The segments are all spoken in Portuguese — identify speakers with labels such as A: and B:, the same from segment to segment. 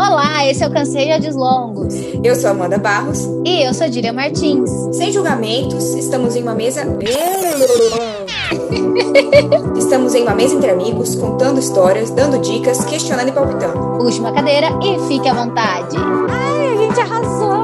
A: Olá, esse é o Cansei de Longos.
B: Eu sou Amanda Barros.
A: E eu sou Dília Martins.
B: Sem julgamentos, estamos em uma mesa. estamos em uma mesa entre amigos, contando histórias, dando dicas, questionando e palpitando.
A: Puxe uma cadeira e fique à vontade.
C: Ai, a gente arrasou!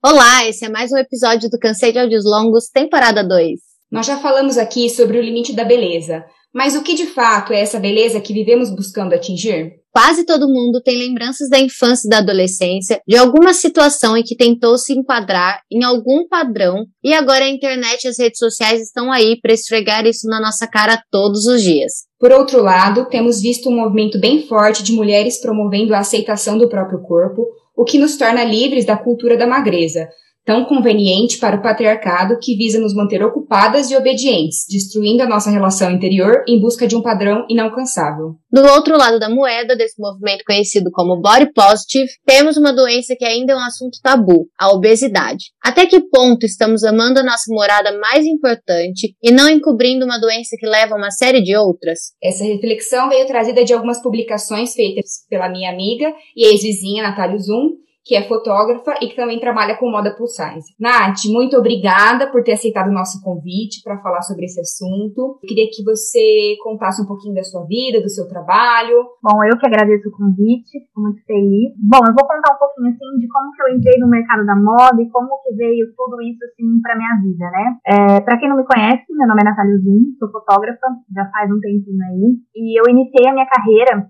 A: Olá, esse é mais um episódio do Cansei de Áudios Longos, temporada 2.
B: Nós já falamos aqui sobre o limite da beleza, mas o que de fato é essa beleza que vivemos buscando atingir?
A: Quase todo mundo tem lembranças da infância e da adolescência, de alguma situação em que tentou se enquadrar em algum padrão, e agora a internet e as redes sociais estão aí para esfregar isso na nossa cara todos os dias.
B: Por outro lado, temos visto um movimento bem forte de mulheres promovendo a aceitação do próprio corpo, o que nos torna livres da cultura da magreza, tão conveniente para o patriarcado que visa nos manter ocupadas e obedientes, destruindo a nossa relação interior em busca de um padrão inalcançável.
A: Do outro lado da moeda desse movimento conhecido como body positive, temos uma doença que ainda é um assunto tabu, a obesidade. Até que ponto estamos amando a nossa morada mais importante e não encobrindo uma doença que leva a uma série de outras?
B: Essa reflexão veio trazida de algumas publicações feitas pela minha amiga e ex-vizinha Natália Zoom, que é fotógrafa e que também trabalha com moda plus size. Nath, muito obrigada por ter aceitado o nosso convite para falar sobre esse assunto. Eu queria que você contasse um pouquinho da sua vida, do seu trabalho.
D: Bom, eu que agradeço o convite, fico muito feliz. Bom, eu vou contar um pouquinho assim de como que eu entrei no mercado da moda e como que veio tudo isso assim para minha vida, né? É, para quem não me conhece, meu nome é Natália Zin, sou fotógrafa já faz um tempinho aí e eu iniciei a minha carreira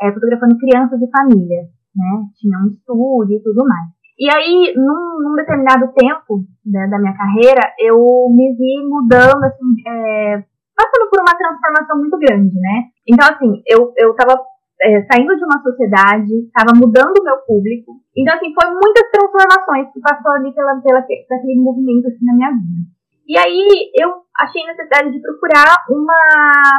D: é, fotografando crianças e famílias né? Tinha um estúdio e tudo mais. E aí, num, num determinado tempo né, da minha carreira, eu me vi mudando, assim, é, passando por uma transformação muito grande, né? Então, assim, eu, eu tava é, saindo de uma sociedade, estava mudando o meu público. Então, assim, foi muitas transformações que passou ali pela, pela, aquele movimento, assim, na minha vida. E aí, eu achei necessidade de procurar uma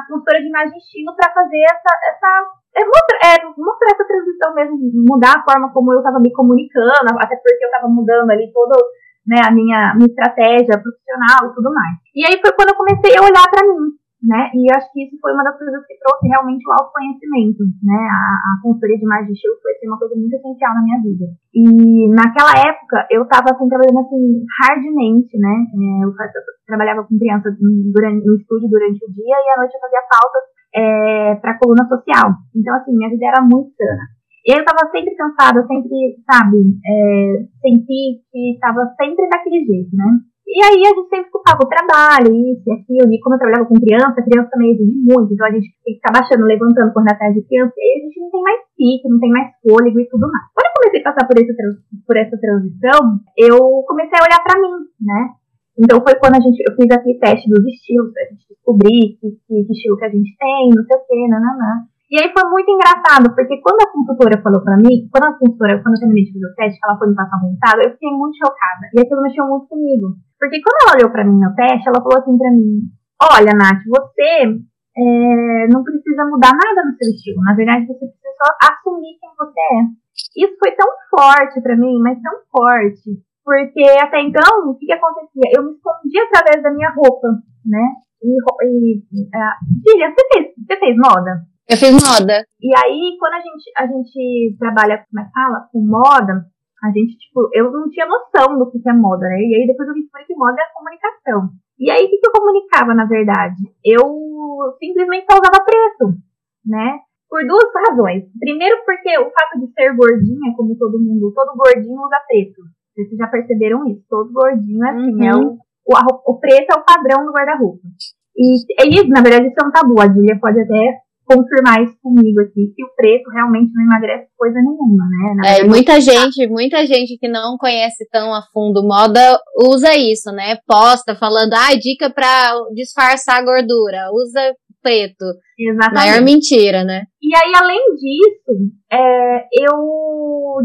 D: consultora de imagem e estilo para fazer essa, essa é mostrar, é mostrar essa transição mesmo, mudar a forma como eu estava me comunicando, até porque eu estava mudando ali toda né, a minha, minha estratégia profissional e tudo mais. E aí foi quando eu comecei a olhar para mim, né? E acho que isso foi uma das coisas que trouxe realmente o autoconhecimento, né? A, a consultoria de imagem de estilo foi assim, uma coisa muito essencial na minha vida. E naquela época eu estava assim, trabalhando assim hardmente, né? É, eu, trabalhava com crianças no estúdio durante o dia e à noite eu fazia pautas é, para coluna social. Então, assim, minha vida era muito sana. Eu estava sempre cansada, sempre, sabe, é, senti que estava sempre daquele jeito, né? E aí a gente sempre culpava o trabalho, isso e aquilo, e como eu trabalhava com criança, a criança também exige muito, então a gente tem que ficar baixando, levantando, correndo atrás de criança, e aí a gente não tem mais pique, não tem mais fôlego e tudo mais. Quando eu comecei a passar por, esse, por essa transição, eu comecei a olhar para mim, né? Então foi quando a gente, eu fiz aquele teste dos estilos, pra gente descobrir que, que, que estilo que a gente tem, não sei o que, nananã. E aí foi muito engraçado, porque quando a consultora falou pra mim, quando a consultora, quando eu terminei de fazer o teste, ela foi me passar um resultado, eu fiquei muito chocada. E aquilo mexeu muito comigo. Porque quando ela olhou pra mim no teste, ela falou assim pra mim, olha, Nath, você é, não precisa mudar nada no seu estilo. Na verdade, você precisa só assumir quem você é. Isso foi tão forte pra mim, mas tão forte, porque até então, o que, que acontecia? Eu me escondia através da minha roupa, né? E, e uh, Filha, você fez, você fez moda?
A: Eu fiz moda.
D: E aí, quando a gente, a gente trabalha, como é que fala? Com moda, a gente, tipo, eu não tinha noção do que é moda, né? E aí depois eu descobri que moda é comunicação. E aí, o que, que eu comunicava, na verdade? Eu simplesmente só usava preto, né? Por duas razões. Primeiro, porque o fato de ser gordinha, como todo mundo, todo gordinho usa preto. Vocês já perceberam isso. Todo gordinho, assim, é uhum. é o, o, o, preto é o padrão do guarda-roupa. E, e, na verdade, isso é um tabu. A Dília pode até confirmar isso comigo aqui, que o preto realmente não emagrece coisa nenhuma, né?
A: Na é, muita gente, muita gente que não conhece tão a fundo moda usa isso, né? Posta falando, ah, dica pra disfarçar a gordura, usa preto. Exatamente. Maior mentira, né?
D: E aí, além disso, é, eu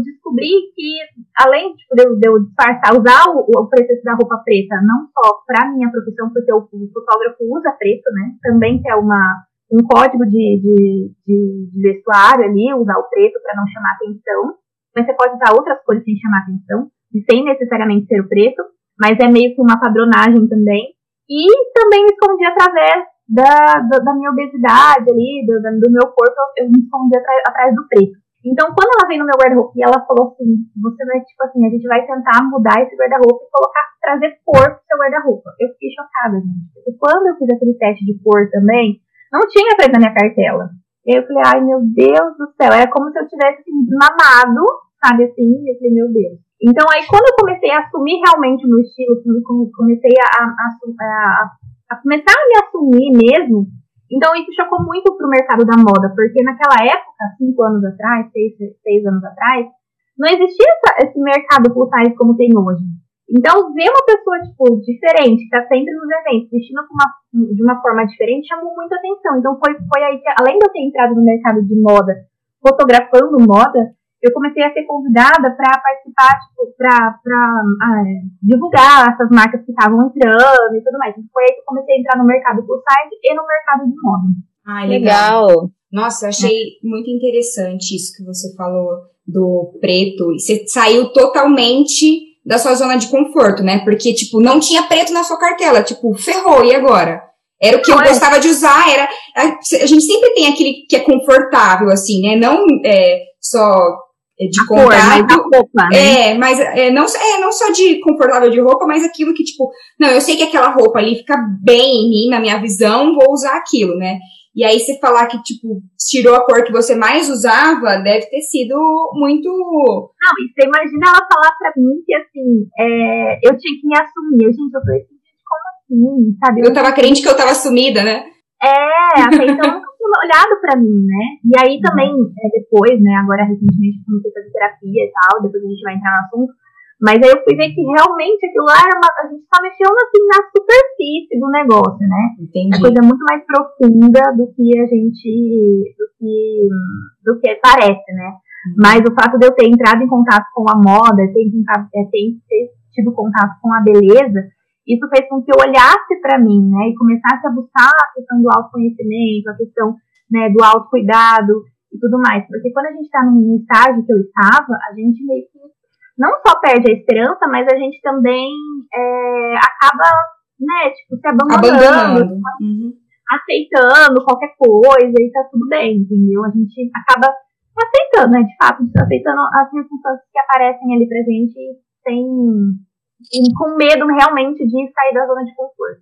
D: descobri que, além tipo, de, eu, de eu disfarçar, usar o, o preto da roupa preta, não só para minha profissão, porque o, o, fotógrafo usa preto, né? Também que é uma, um código de, de, de, de vestuário ali, usar o preto para não chamar atenção. Mas você pode usar outras cores sem chamar atenção, sem necessariamente ser o preto, mas é meio que uma padronagem também. E também me escondi através da, da, da minha obesidade ali, do, do meu corpo, eu me escondi atrás, atrás do preto. Então, quando ela veio no meu guarda-roupa e ela falou assim, você vai, tipo assim, a gente vai tentar mudar esse guarda-roupa e colocar, trazer cor pro seu guarda-roupa. Eu fiquei chocada, gente. Porque quando eu fiz aquele teste de cor também, não tinha preto na minha cartela. E eu falei, ai meu Deus do céu, era como se eu tivesse assim, mamado, sabe assim? Eu falei, meu Deus. Então aí quando eu comecei a assumir realmente o meu estilo, comecei a, a, a, a começar a me assumir mesmo, então isso chocou muito pro mercado da moda, porque naquela época, cinco anos atrás, seis, seis anos atrás, não existia essa, esse mercado plus size como tem hoje. Então, ver uma pessoa, tipo, diferente, que tá sempre nos eventos, vestindo uma, de uma forma diferente, chamou muita atenção. Então, foi, foi aí que, além de eu ter entrado no mercado de moda, fotografando moda, eu comecei a ser convidada para participar, tipo, para ah, é, divulgar essas marcas que estavam entrando e tudo mais. Foi aí que eu comecei a entrar no mercado plus size e no mercado de moda.
B: Ah, legal. legal. Nossa, achei é. muito interessante isso que você falou do preto. Você saiu totalmente da sua zona de conforto, né? Porque, tipo, não tinha preto na sua cartela. Tipo, ferrou, e agora? Era o que não, eu é. gostava de usar, era. A, gente sempre tem aquele que é confortável, assim, né? Não é, só de a contato. Cor, roupa, né? É, mas é, não, é, não só de confortável de roupa, mas aquilo que, tipo, não, eu sei que aquela roupa ali fica bem em mim, na minha visão, vou usar aquilo, né? E aí você falar que, tipo, tirou a cor que você mais usava, deve ter sido muito.
D: Não, e você imagina ela falar pra mim que, assim, é, eu tinha que me assumir. Gente, eu falei assim, como assim, sabe?
B: Eu, eu tava crente que eu tava sumida, né?
D: É, até então olhado para mim, né? E aí também, é, depois, né, agora recentemente comecei a fazer terapia e tal, depois a gente vai entrar no assunto, mas aí eu fui ver que realmente aquilo lá era uma, a gente só mexeu assim na superfície do negócio, né? Entendi. A coisa é muito mais profunda do que a gente, do que, do que parece, né? Uhum. Mas o fato de eu ter entrado em contato com a moda, ter, é, ter, ter tido contato com a beleza, isso fez com que eu olhasse para mim, né, e começasse a buscar a questão do autoconhecimento, a questão né, do autocuidado e tudo mais. Porque quando a gente está no estágio que eu estava, a gente meio que não só perde a esperança, mas a gente também é, acaba, né, tipo, se abandonando, abandonando. Uhum. aceitando qualquer coisa e tá tudo bem, entendeu? A gente acaba aceitando, né, de fato, aceitando as circunstâncias que aparecem ali pra gente sem, com medo realmente de sair da zona de conforto.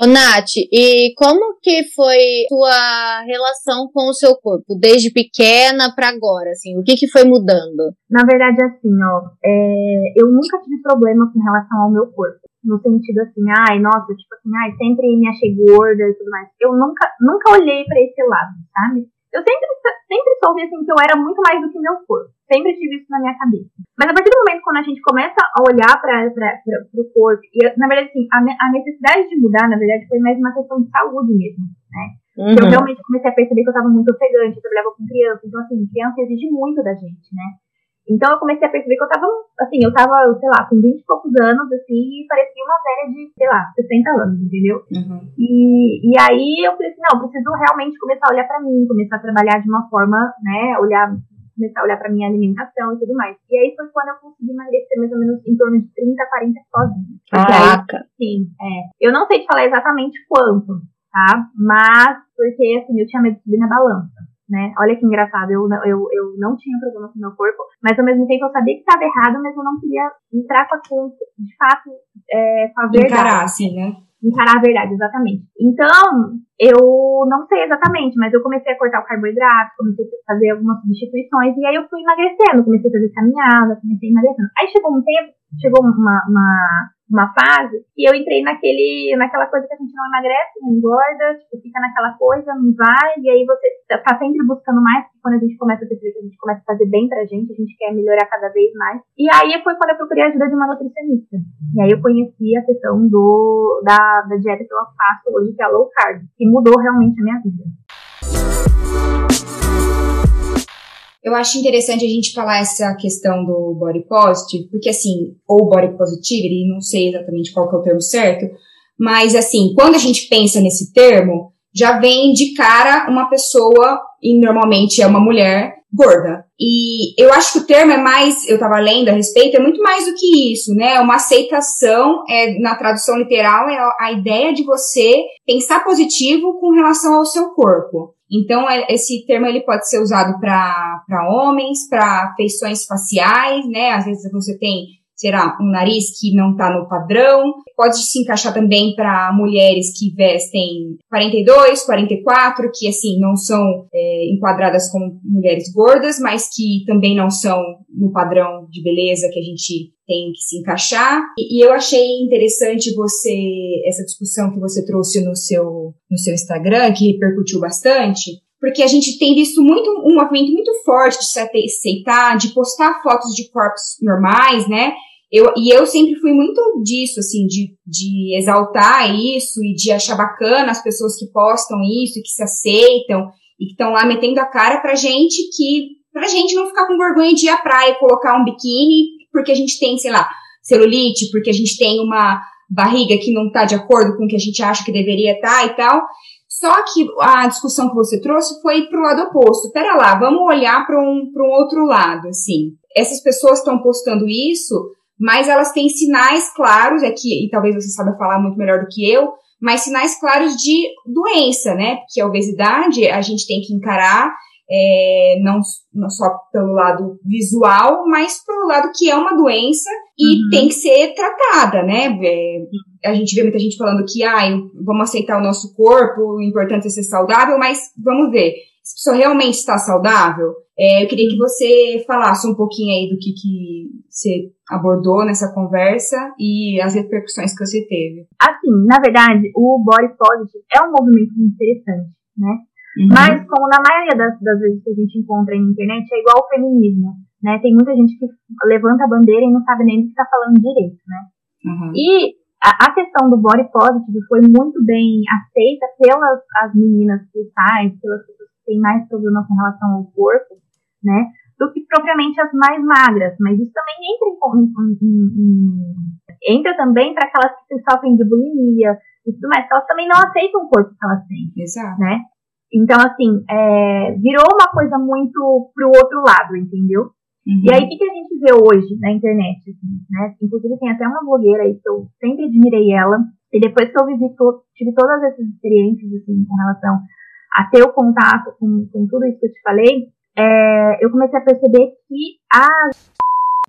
A: Ô, Nath, e como que foi sua relação com o seu corpo, desde pequena para agora, assim, o que que foi mudando?
D: Na verdade, assim, ó, é, eu nunca tive problema com relação ao meu corpo, no sentido assim, ai, nossa, tipo assim, ai, sempre me achei gorda e tudo mais. Eu nunca, nunca olhei para esse lado, sabe? Eu sempre, sempre soube, assim, que eu era muito mais do que meu corpo. Sempre tive isso na minha cabeça. Mas a partir do momento quando a gente começa a olhar para o corpo, e na verdade, assim, a, a, necessidade de mudar, na verdade, foi mais uma questão de saúde mesmo, né? Uhum. Eu realmente comecei a perceber que eu estava muito ofegante, eu trabalhava com criança, então, assim, criança exige muito da gente, né? Então eu comecei a perceber que eu tava, assim, eu tava, sei lá, com 20 e poucos anos, assim, e parecia uma velha de, sei lá, 60 anos, entendeu? Uhum. E, e aí eu falei assim, não, eu preciso realmente começar a olhar para mim, começar a trabalhar de uma forma, né, olhar começar a olhar para minha alimentação e tudo mais. E aí foi quando eu consegui emagrecer mais ou menos em torno de 30, 40 sozinha.
A: Caraca! Aí,
D: sim, é. Eu não sei te falar exatamente quanto, tá? Mas, porque assim, eu tinha medo de subir na balança. Né? Olha que engraçado, eu, eu, eu não tinha problema com meu corpo, mas ao mesmo tempo eu sabia que estava errado, mas eu não queria entrar com a de fato, é, com a verdade.
B: Encarar, assim, né?
D: encarar a verdade, exatamente. Então, eu não sei exatamente, mas eu comecei a cortar o carboidrato, comecei a fazer algumas substituições, e aí eu fui emagrecendo, comecei a fazer caminhada, comecei a emagrecendo. Aí chegou um tempo, chegou uma, uma uma fase, e eu entrei naquele, naquela coisa que a gente não emagrece, não engorda, tipo, fica naquela coisa, não vai, e aí você tá sempre buscando mais, porque quando a gente começa a perceber que a gente começa a fazer bem pra gente, a gente quer melhorar cada vez mais. E aí foi quando eu procurei a ajuda de uma nutricionista. E aí eu conheci a questão do, da, da dieta que eu faço hoje, que é a low carb, que mudou realmente a minha vida.
B: Eu acho interessante a gente falar essa questão do body positive, porque assim, ou body positivity, não sei exatamente qual que é o termo certo, mas assim, quando a gente pensa nesse termo, já vem de cara uma pessoa, e normalmente é uma mulher, gorda. E eu acho que o termo é mais, eu estava lendo a respeito, é muito mais do que isso, né? Uma aceitação, é, na tradução literal, é a ideia de você pensar positivo com relação ao seu corpo. Então, é, esse termo ele pode ser usado para homens, para feições faciais, né? Às vezes você tem será um nariz que não está no padrão. Pode se encaixar também para mulheres que vestem 42, 44, que assim não são é, enquadradas como mulheres gordas, mas que também não são no padrão de beleza que a gente tem que se encaixar. E, e, eu achei interessante você essa discussão que você trouxe no seu no seu Instagram, que repercutiu bastante, porque a gente tem visto muito um movimento muito forte de se aceitar, de postar fotos de corpos normais, né? Eu, e eu sempre fui muito disso, assim, de, de exaltar isso e de achar bacana as pessoas que postam isso e que se aceitam e que estão lá metendo a cara pra gente que, pra gente não ficar com vergonha de ir à praia e colocar um biquíni porque a gente tem, sei lá, celulite, porque a gente tem uma barriga que não tá de acordo com o que a gente acha que deveria estar tá e tal. Só que a discussão que você trouxe foi pro lado oposto. Pera lá, vamos olhar para um, pra um outro lado, assim. Essas pessoas estão postando isso mas elas têm sinais claros, é que, e talvez você saiba falar muito melhor do que eu, mas sinais claros de doença, né? Porque a obesidade a gente tem que encarar é, não, não, só pelo lado visual, mas pelo lado que é uma doença e uhum. tem que ser tratada, né? É, a gente vê muita gente falando que, ah, vamos aceitar o nosso corpo, o importante é ser saudável, mas vamos ver, se a pessoa realmente está saudável? É, eu queria que você falasse um pouquinho aí do que, que você abordou nessa conversa e as repercussões que você teve.
D: Assim, na verdade, o body positive é um movimento interessante, né? Uhum. Mas, como na maioria das, das vezes que a gente encontra na internet, é igual ao feminismo, né? Tem muita gente que levanta a bandeira e não sabe nem o que está falando direito, né? Uhum. E a, questão do body positive foi muito bem aceita pelas as meninas plus size, pelas pessoas têm mais problema com relação ao corpo, né? Do que propriamente as mais magras. Mas isso também entra em, em, em, entra também para aquelas que sofrem de bulimia e tudo mais, elas também não aceitam o corpo que elas têm. Exato. Né? Então, assim, é, virou uma coisa muito pro outro lado, entendeu? Uhum. E aí, o que, que, a gente vê hoje na internet? Assim, né? Inclusive, tem até uma blogueira aí que eu sempre admirei ela. E depois que eu vivi tive todas essas experiências, assim, com relação a ter o contato com, com tudo isso que eu te falei, é, eu comecei a perceber que a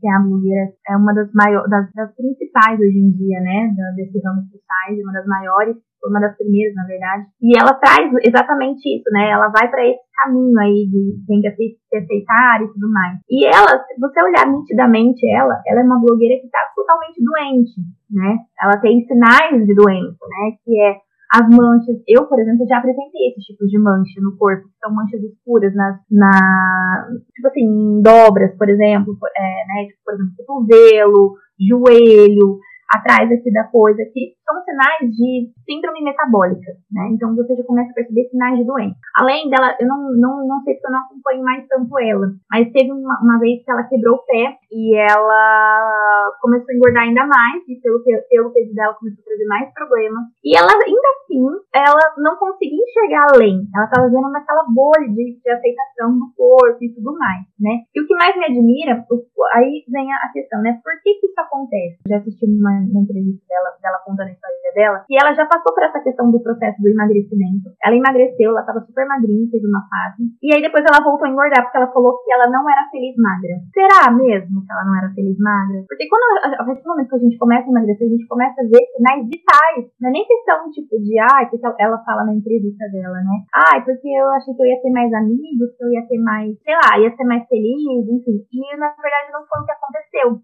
D: que é a blogueira é uma das maiores, das, das, principais hoje em dia, né, desse ramo sociais, uma das maiores, uma das primeiras, na verdade. E ela traz exatamente isso, né? Ela vai para esse caminho aí de tem que se aceitar e tudo mais. E ela, se você olhar nitidamente ela, ela é uma blogueira que está totalmente doente, né? Ela tem sinais de doença, né? Que é as manchas, eu, por exemplo, já apresentei esse tipo de mancha no corpo, que são manchas escuras nas, na, tipo assim, dobras, por exemplo, é, né, tipo, por exemplo, cotovelo, joelho, atrás aqui da coisa, que são sinais de síndrome metabólica, né? Então você já começa a perceber sinais de doença. Além dela, eu não, não, não sei se eu não acompanho mais tanto ela, mas teve uma, uma vez que ela quebrou o pé e ela começou a engordar ainda mais, e pelo, pelo peso dela começou a trazer mais problemas. E ela, ainda assim, ela não conseguia enxergar além. Ela estava vendo naquela bolha de, de aceitação do corpo e tudo mais, né? E o que mais me admira, aí vem a questão, né? Por que que isso acontece? Já assisti uma na entrevista dela, dela contando história dela, que ela já passou por essa questão do processo do emagrecimento. Ela emagreceu, ela estava super magrinha, teve uma fase. E aí depois ela voltou a engordar, porque ela falou que ela não era feliz magra. Será mesmo que ela não era feliz magra? Porque quando, a partir do momento que a gente começa a emagrecer, a gente começa a ver sinais vitais. Não é nem questão, tipo, de, ai, que ela fala na entrevista dela, né? Ai, porque eu achei que eu ia ter mais amigos, que eu ia ter mais, sei lá, ia ser mais feliz, enfim. E na verdade não foi o que aconteceu.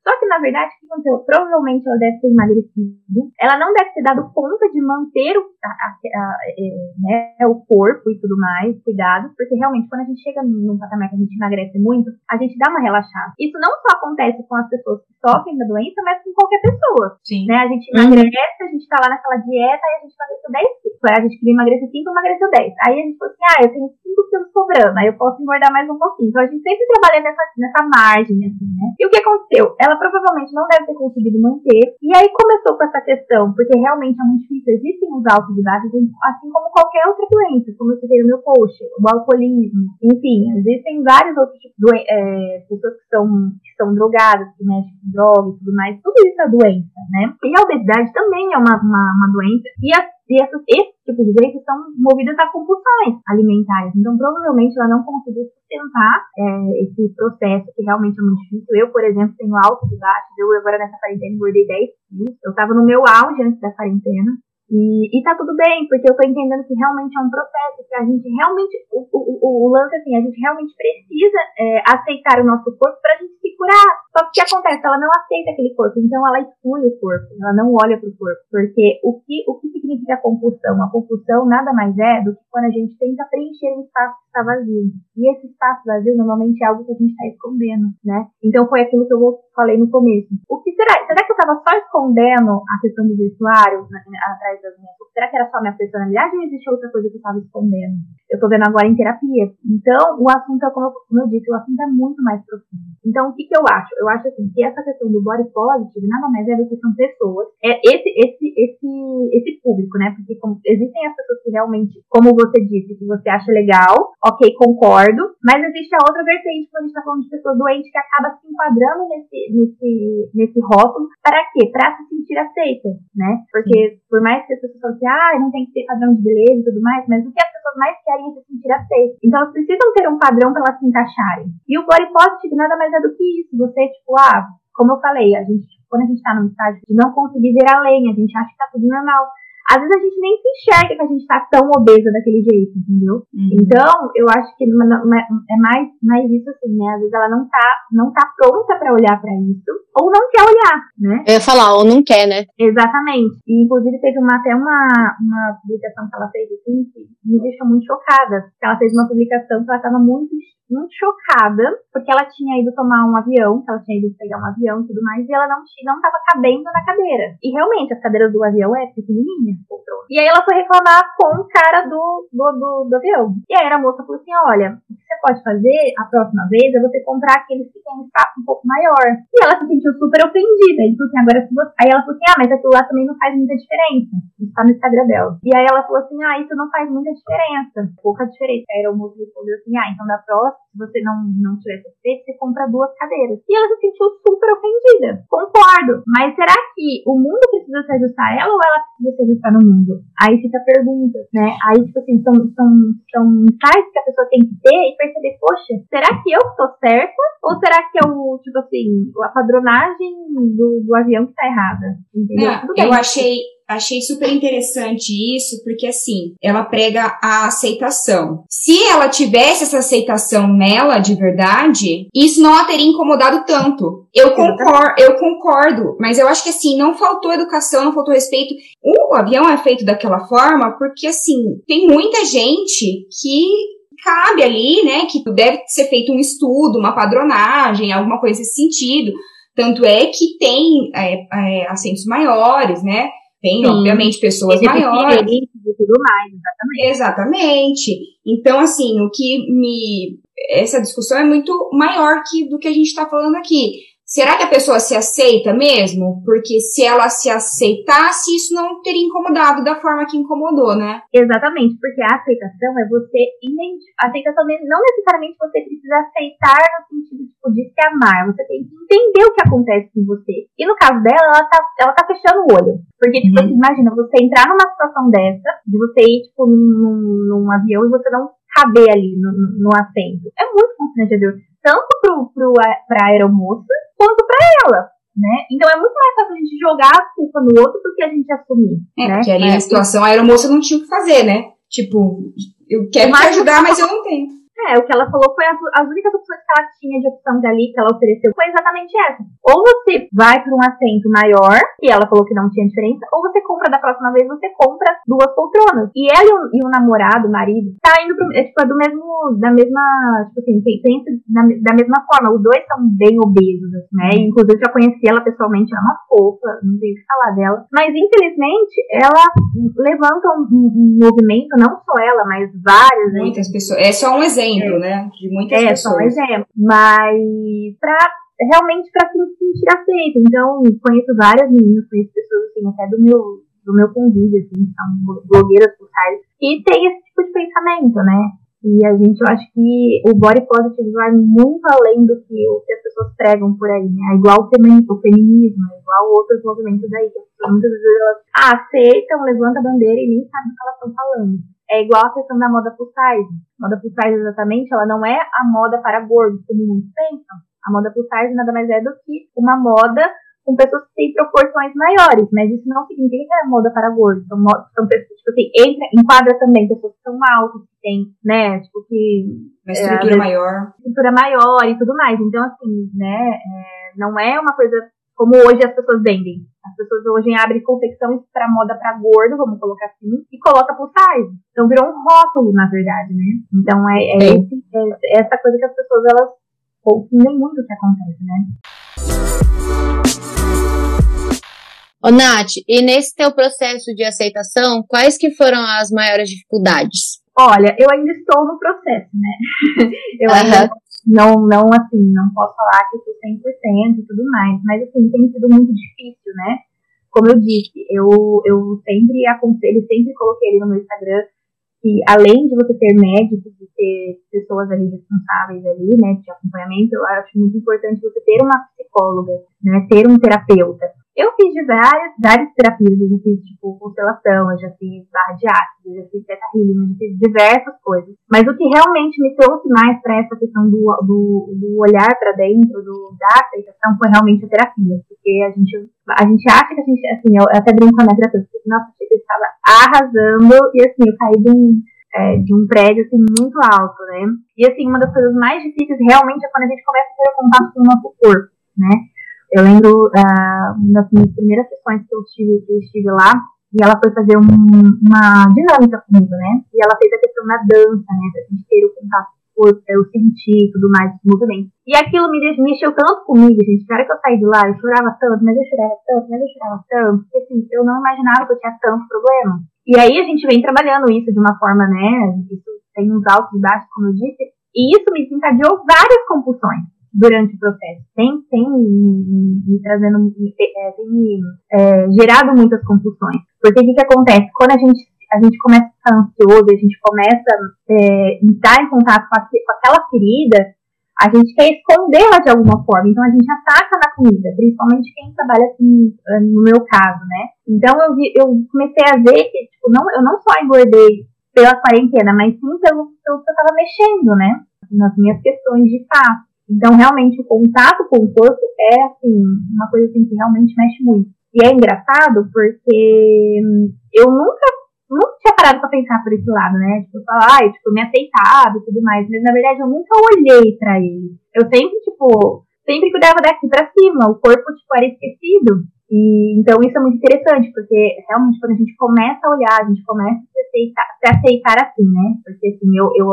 D: Só que na verdade o que aconteceu? Provavelmente ela deve ter emagrecido. Ela não deve ter dado conta de manter o, a, a, a, é, né, o corpo e tudo mais, cuidado, porque realmente quando a gente chega num patamar que a gente emagrece muito, a gente dá uma relaxada. Isso não só acontece com as pessoas que sofrem da doença, mas com qualquer pessoa.
B: Sim.
D: Né? A gente emagrece, a gente tá lá naquela dieta, aí a gente emagreceu 10 quilos. A gente queria emagrecer 5, emagreceu 10. Aí a gente falou assim, ah, eu tenho 5 quilos sobrando, aí eu posso engordar mais um pouquinho. Então a gente sempre trabalha nessa, nessa margem, assim, né? E o que aconteceu? Ela provavelmente não deve ter conseguido manter. E aí começou com essa questão, porque realmente é muito difícil. Existem os altos e baixos, assim como qualquer outra doença, como eu citei no meu post, o alcoolismo, enfim, existem vários outros tipos de é, pessoas que são, que são drogadas, que mexem com droga e tudo mais. Tudo isso é doença, né? E a obesidade também é uma, uma, uma doença. E a e essas, esse tipo de doenças são movidas a compulsões alimentares. Então, provavelmente, ela não conseguiu sustentar é, esse processo, que realmente é muito difícil. Eu, por exemplo, tenho altos e baixos. Eu, agora, nessa quarentena, engordei 10 quilos. Eu estava no meu auge antes da quarentena. E, e tá tudo bem, porque eu tô entendendo que realmente é um processo, que a gente realmente, o, o, o lance assim, a gente realmente precisa é, aceitar o nosso corpo pra gente se curar. Só que o que acontece? Ela não aceita aquele corpo, então ela exclui o corpo, ela não olha pro corpo. Porque o que, o que significa a compulsão? A compulsão nada mais é do que quando a gente tenta preencher um espaço que está vazio. E esse espaço vazio normalmente é algo que a gente está escondendo, né? Então foi aquilo que eu falei no começo. O que será? Será que eu estava só escondendo a questão do vestuário atrás das minhas. Será que era só minha personalidade ou existe outra coisa que eu estava escondendo? Eu tô vendo agora em terapia. Então, o assunto é, como eu, como eu disse, o assunto é muito mais profundo. Então, o que, que eu acho? Eu acho assim, que essa questão do body positive nada mais é do que são pessoas. É esse, esse, esse, esse público, né? Porque como, existem as pessoas que realmente, como você disse, que você acha legal, ok, concordo, mas existe a outra vertente quando a gente tá falando de pessoas doentes que acaba se enquadrando nesse, nesse, nesse rótulo. Para quê? Para se sentir aceita, né? Porque por mais que as pessoas assim, ah, não tem que ter padrão de beleza e tudo mais, mas o que as pessoas mais querem é se sentir aceitas. Então elas precisam ter um padrão para elas se encaixarem. E o body positive nada mais é do que isso. Você, tipo, ah, como eu falei, a gente, quando a gente tá num estágio de não conseguir ver além, a gente acha que tá tudo normal às vezes a gente nem se enxerga que a gente tá tão obesa daquele jeito, entendeu? Uhum. Então, eu acho que é mais, mais isso assim, né? Às vezes ela não tá, não tá pronta para olhar para isso, ou não quer olhar, né?
A: Eu ia falar, ou não quer, né?
D: Exatamente. E, inclusive, teve uma, até uma, uma publicação que ela fez, assim, que me deixou muito chocada. Ela fez uma publicação que ela tava muito muito chocada, porque ela tinha ido tomar um avião, ela tinha ido pegar um avião e tudo mais, e ela não não estava cabendo na cadeira. E realmente, as cadeiras do avião é pequenininha, E aí ela foi reclamar com o cara do, do, do, do avião. E aí a moça falou assim, olha, o que você pode fazer a próxima vez é você comprar aqueles que têm um espaço um pouco maior. E ela se sentiu super ofendida. Ele falou assim, agora se você... Aí ela falou assim, ah, mas aquilo lá também não faz muita diferença. Isso tá no Instagram dela. E aí ela falou assim, ah, isso não faz muita diferença. Pouca diferença. Aí a moça respondeu assim, ah, então da próxima se você não, não tiver satisfeito, você compra duas cadeiras. E ela se sentiu super ofendida. Concordo. Mas será que o mundo precisa se ajustar a ela ou ela precisa se ajustar no mundo? Aí fica a pergunta, né? Aí, tipo assim, são, são, são insights que a pessoa tem que ter e perceber, poxa, será que eu tô certa? Ou será que é o, tipo assim, a padronagem do, do avião que tá errada?
B: Entendeu? Não, eu achei achei super interessante isso, porque assim, ela prega a aceitação. Se ela tivesse essa aceitação nela de verdade, isso não a teria incomodado tanto. Eu concordo, eu concordo, mas eu acho que assim, não faltou educação, não faltou respeito. O avião é feito daquela forma porque assim, tem muita gente que cabe ali, né, que deve ser feito um estudo, uma padronagem, alguma coisa nesse sentido. Tanto é que tem é, é, assentos maiores, né? Tem, Sim. obviamente, pessoas maiores.
D: E tudo mais, exatamente.
B: Exatamente. Então, assim, o que me. Essa discussão é muito maior que do que a gente está falando aqui. Será que a pessoa se aceita mesmo? Porque se ela se aceitasse, isso não teria incomodado da forma que incomodou, né?
D: Exatamente, porque a aceitação é você identificar. Aceitação não necessariamente você precisa aceitar no sentido tipo, de se amar. Você tem que entender o que acontece com você. E no caso dela, ela tá, ela tá fechando o olho. Porque, tipo, uhum. imagina você entrar numa situação dessa, de você ir, tipo, num, num avião e você não caber ali no, no, no assento. É muito constrangedor. Tanto pro, pro, pra aeromoça, quanto para ela. Né? Então é muito mais fácil a gente jogar a culpa no outro do que a gente assumir.
B: É,
D: né?
B: porque ali é. a situação, a aeromoça não tinha o que fazer, né? Tipo, eu quero te ajudar, mas eu não tenho.
D: É, o que ela falou foi as, as únicas opções que ela tinha de opção dali, que ela ofereceu, foi exatamente essa. Ou você vai para um assento maior, e ela falou que não tinha diferença, ou você compra da próxima vez, você compra duas poltronas. E ela e o, e o namorado, o marido, tá indo pro, é, tipo, é do mesmo, da mesma, tipo assim, pensa da, da mesma forma. Os dois são bem obesos, assim, né? Inclusive, já conheci ela pessoalmente, ela é uma fofa, não tenho o que falar dela. Mas, infelizmente, ela levanta um, um movimento, não só ela, mas várias.
B: Muitas né? pessoas. É só um exemplo exemplo, é. né? De muitas
D: é,
B: pessoas.
D: É, só um exemplo. Mas para realmente para se sentir aceita. Então, conheço várias meninas, conheço pessoas assim, até do meu, do meu convívio, assim, são blogueiras sociais, que tem esse tipo de pensamento, né? E a gente, eu acho que o body positive vai muito além do que o que as pessoas pregam por aí, né? É igual o feminismo é igual outros movimentos aí, que as pessoas muitas vezes elas aceitam, levantam a bandeira e nem sabem o que elas estão falando. É igual a questão da moda plus size. Moda plus size, exatamente, ela não é a moda para gordos, como muitos pensam. A moda plus size nada mais é do que uma moda com pessoas que têm proporções maiores, mas isso não significa que é moda para gordos. São, são pessoas, tipo assim, entra, enquadra também pessoas que são altas, que têm, né, tipo, que...
B: Uma estrutura é, maior.
D: Estrutura maior e tudo mais. Então, assim, né, é, não é uma coisa como hoje as pessoas vendem. As pessoas hoje abrem confecções para moda para gordo, vamos colocar assim, e coloca plus size. Então virou um rótulo, na verdade, né? Então é, é, esse, é essa coisa que as pessoas elas confundem muito o que acontece, né?
A: Ô, Nath, e nesse teu processo de aceitação, quais que foram as maiores dificuldades?
D: Olha, eu ainda estou no processo, né? eu uhum. ainda não, não assim, não posso falar que eu sou 100% e tudo mais, mas assim, tem sido muito difícil, né? Como eu disse, eu, eu sempre aconselho, sempre coloquei ali no meu Instagram que além de você ter médicos e ter pessoas ali responsáveis ali, né, de acompanhamento, eu acho muito importante você ter uma psicóloga, né, ter um terapeuta. Eu fiz várias, várias terapias, eu já fiz, tipo, constelação, eu já fiz barra de ácido, eu já fiz teta healing, eu já fiz diversas coisas. Mas o que realmente me trouxe mais para essa questão do, do, do olhar para dentro, do, da aceitação, foi realmente a terapia. Porque a gente, a gente acha que a gente, assim, eu até brinco com a minha terapeuta, nossa, eu estava arrasando, e assim, eu caí de um, é, de um prédio assim muito alto, né? E assim, uma das coisas mais difíceis realmente é quando a gente começa a ter contato com o nosso corpo, né? Eu lembro uh, uma das minhas primeiras sessões que eu estive, que eu estive lá, e ela foi fazer um, uma dinâmica comigo, né? E ela fez a questão da dança, né? Pra gente ter o contato corpo, eu sentir tudo mais, os movimentos. E aquilo me mexeu tanto comigo, gente. Na hora que eu saí de lá, eu chorava tanto, mas eu chorava tanto, mas eu chorava tanto, que assim, eu não imaginava que eu tinha tanto problema. E aí a gente vem trabalhando isso de uma forma, né? Isso tem uns altos e baixos, como eu disse, e isso me desencadeou várias compulsões durante o processo. Tem, tem me, me trazendo, é, tem me é, gerado muitas compulsões. Porque o que, que acontece? Quando a gente, a gente começa a ficar ansioso, a gente começa a é, entrar em contato com, a, com aquela ferida, a gente quer escondê-la de alguma forma. Então a gente ataca na comida, principalmente quem trabalha assim, no meu caso, né? Então eu, vi, eu comecei a ver que, tipo, não, eu não só engordei pela quarentena, mas sim pelo, pelo que eu estava mexendo, né? Nas minhas questões de fato. Então, realmente, o contato com o corpo é, assim, uma coisa assim, que realmente mexe muito. E é engraçado porque eu nunca, nunca tinha parado pra pensar por esse lado, né? Tipo, falar, ai, tipo, me aceitava e tudo mais. Mas, na verdade, eu nunca olhei para ele. Eu sempre, tipo, sempre cuidava daqui para cima. O corpo, tipo, era esquecido. E, então, isso é muito interessante, porque realmente, quando a gente começa a olhar, a gente começa a se aceitar, se aceitar assim, né? Porque, assim, eu, eu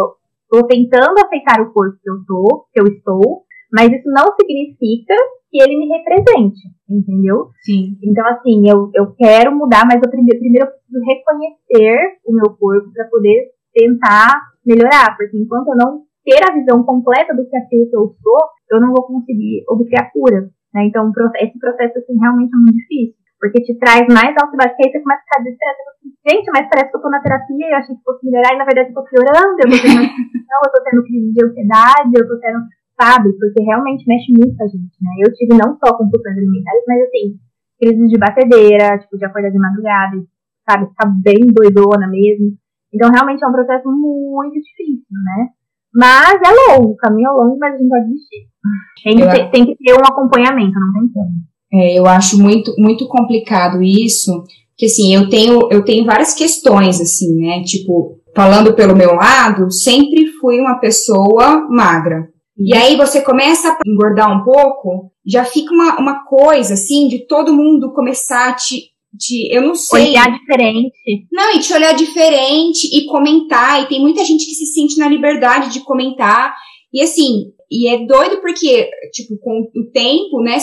D: Estou tentando aceitar o corpo que eu tô, que eu estou, mas isso não significa que ele me represente, entendeu?
B: Sim.
D: Então, assim, eu, eu quero mudar, mas eu primeiro, primeiro eu preciso reconhecer o meu corpo para poder tentar melhorar, porque enquanto eu não ter a visão completa do que aquilo que eu sou, eu não vou conseguir obter a cura. Né? Então, esse processo, assim, realmente é muito difícil porque te traz mais alto e baixo, aí você começa a ficar desesperado, assim, gente, mas parece que eu tô na terapia e eu achei que fosse melhorar, e na verdade eu tô piorando, eu tô tendo não, eu tô tendo crise de ansiedade, eu tô tendo, sabe, porque realmente mexe muito com a gente, né, eu tive não só compulsões alimentares, mas assim, crises de batedeira, tipo, de acordar de madrugada, sabe, ficar bem doidona mesmo, então realmente é um processo muito difícil, né, mas é longo, o caminho é longo, mas a gente pode desistir. Tem que, ter, tem que ter um acompanhamento, não tem como.
B: É, eu acho muito, muito complicado isso, que assim, eu tenho, eu tenho várias questões, assim, né? Tipo, falando pelo meu lado, sempre fui uma pessoa magra. E aí você começa a engordar um pouco, já fica uma, uma coisa assim de todo mundo começar a te, te. Eu não sei.
D: Olhar diferente.
B: Não, e te olhar diferente e comentar. E tem muita gente que se sente na liberdade de comentar. E assim, e é doido porque, tipo, com o tempo, né,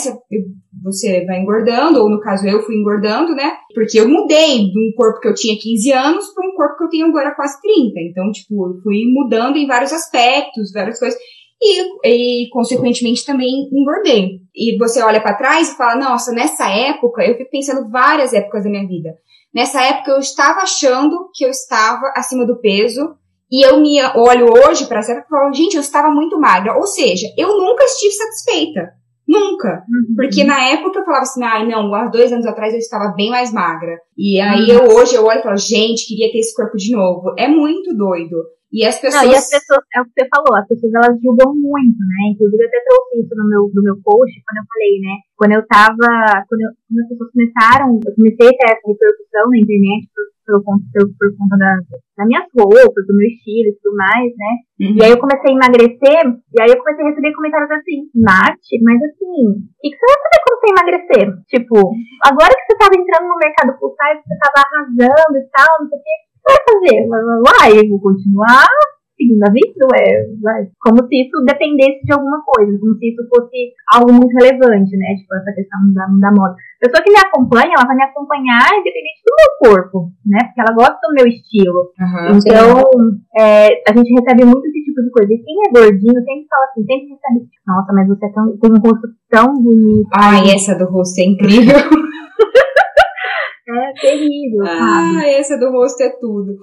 B: você vai engordando, ou no caso eu fui engordando, né, porque eu mudei de um corpo que eu tinha 15 anos para um corpo que eu tenho agora quase 30. Então, tipo, eu fui mudando em vários aspectos, várias coisas. E, e consequentemente também engordei. E você olha para trás e fala, nossa, nessa época, eu fico pensando várias épocas da minha vida. Nessa época eu estava achando que eu estava acima do peso, e eu me olho hoje para essa e falo, gente, eu estava muito magra. Ou seja, eu nunca estive satisfeita. Nunca. Uhum. Porque na época eu falava assim, ai, não, há dois anos atrás eu estava bem mais magra. E aí uhum. eu hoje eu olho e falo, gente, queria ter esse corpo de novo. É muito doido. E as pessoas.
D: Não, e as pessoas, é o que você falou, as pessoas elas julgam muito, né? Inclusive eu até trouxe isso no meu, no meu post quando eu falei, né? Quando eu tava. Quando, eu, quando as pessoas começaram, eu comecei a ter essa repercussão na internet por, por, por, conta da, das minhas roupas, do meu estilo e tudo mais, né? Uhum. E aí eu comecei a emagrecer, e aí eu comecei a receber comentários assim, Nath, mas assim, o que, que você vai fazer quando você emagrecer? Tipo, agora que você tava entrando no mercado full size, você tava arrasando e tal, não sei o quê vai fazer? Vai, eu vou continuar seguindo a vida, ué. Como se isso dependesse de alguma coisa, como se isso fosse algo muito relevante, né? Tipo, essa questão da, da moda. A pessoa que me acompanha, ela vai me acompanhar independente do meu corpo, né? Porque ela gosta do meu estilo. Uhum, então, é, a gente recebe muito esse tipo de coisa. E quem é gordinho sempre fala assim, sempre recebe, nossa, mas você é tão, tem um rosto tão bonito.
B: Ai, essa do rosto é incrível.
D: É terrível,
B: ah, sabe? essa do rosto é tudo.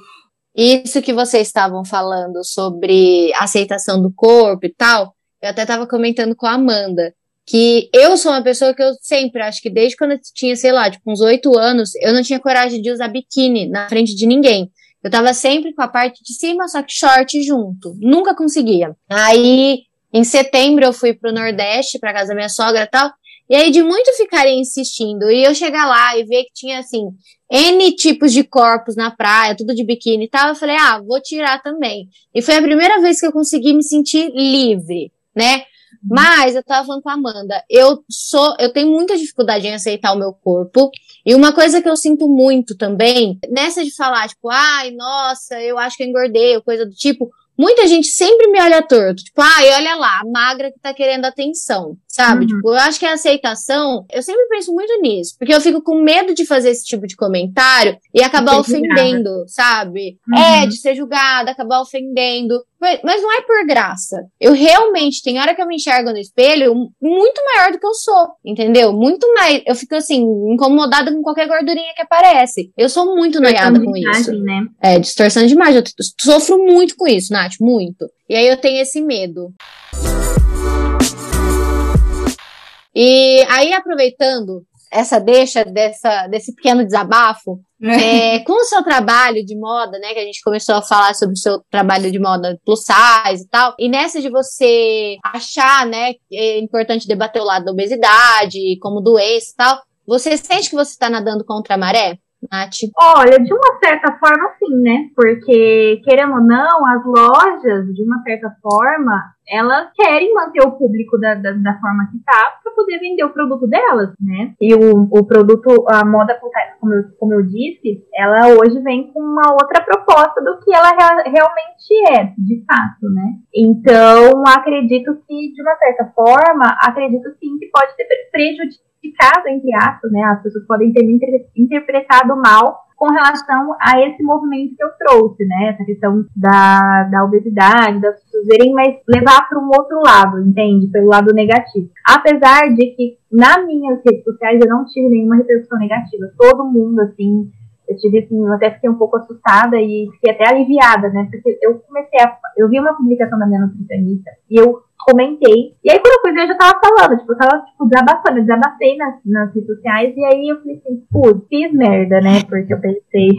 A: Isso que vocês estavam falando sobre aceitação do corpo e tal, eu até estava comentando com a Amanda, que eu sou uma pessoa que eu sempre, acho que desde quando eu tinha, sei lá, tipo, uns oito anos, eu não tinha coragem de usar biquíni na frente de ninguém. Eu tava sempre com a parte de cima, só que short junto. Nunca conseguia. Aí, em setembro, eu fui pro Nordeste, pra casa da minha sogra e tal. E aí, de muito ficarem insistindo, e eu chegar lá e ver que tinha, assim, N tipos de corpos na praia, tudo de biquíni e tal, eu falei, ah, vou tirar também. E foi a primeira vez que eu consegui me sentir livre, né? Mas eu tava falando com a Amanda, eu sou, eu tenho muita dificuldade em aceitar o meu corpo. E uma coisa que eu sinto muito também, nessa de falar, tipo, ai, nossa, eu acho que eu engordei, ou coisa do tipo, Muita gente sempre me olha torto, tipo, ai, olha lá, a magra que tá querendo atenção, sabe? Uhum. Tipo, eu acho que a aceitação, eu sempre penso muito nisso, porque eu fico com medo de fazer esse tipo de comentário e acabar ofendendo, julgada. sabe? Uhum. É, de ser julgada, acabar ofendendo. Mas não é por graça. Eu realmente, tem hora que eu me enxergo no espelho muito maior do que eu sou, entendeu? Muito mais. Eu fico assim, incomodada com qualquer gordurinha que aparece. Eu sou muito noiada com imagem, isso. Né? É, distorção de imagem. Eu sofro muito com isso, Nath, muito. E aí eu tenho esse medo. E aí, aproveitando essa deixa dessa, desse pequeno desabafo, é, com o seu trabalho de moda, né, que a gente começou a falar sobre o seu trabalho de moda plus size e tal, e nessa de você achar, né, que é importante debater o lado da obesidade, como doença e tal, você sente que você está nadando contra a maré? Nath?
D: Olha, de uma certa forma sim, né? Porque, querendo ou não, as lojas, de uma certa forma, elas querem manter o público da, da, da forma que tá para poder vender o produto delas, né? E o, o produto, a moda, como eu, como eu disse, ela hoje vem com uma outra proposta do que ela realmente é, de fato, né? Então, acredito que, de uma certa forma, acredito sim que pode ter prejudicado entre aspas, né? As pessoas podem ter me interpretado mal com relação a esse movimento que eu trouxe, né? Essa questão da, da obesidade, das pessoas verem, mas levar para um outro lado, entende? Pelo lado negativo. Apesar de que nas minhas redes sociais eu não tive nenhuma repercussão negativa. Todo mundo, assim, eu tive assim, eu até fiquei um pouco assustada e fiquei até aliviada, né? Porque eu comecei a. Eu vi uma publicação da minha nutricionista e eu comentei. E aí, quando eu fui ver, eu já tava falando, tipo, eu tava, tipo, desabafando, eu desabafei nas, nas redes sociais, e aí eu falei assim, putz, fiz merda, né? Porque eu pensei,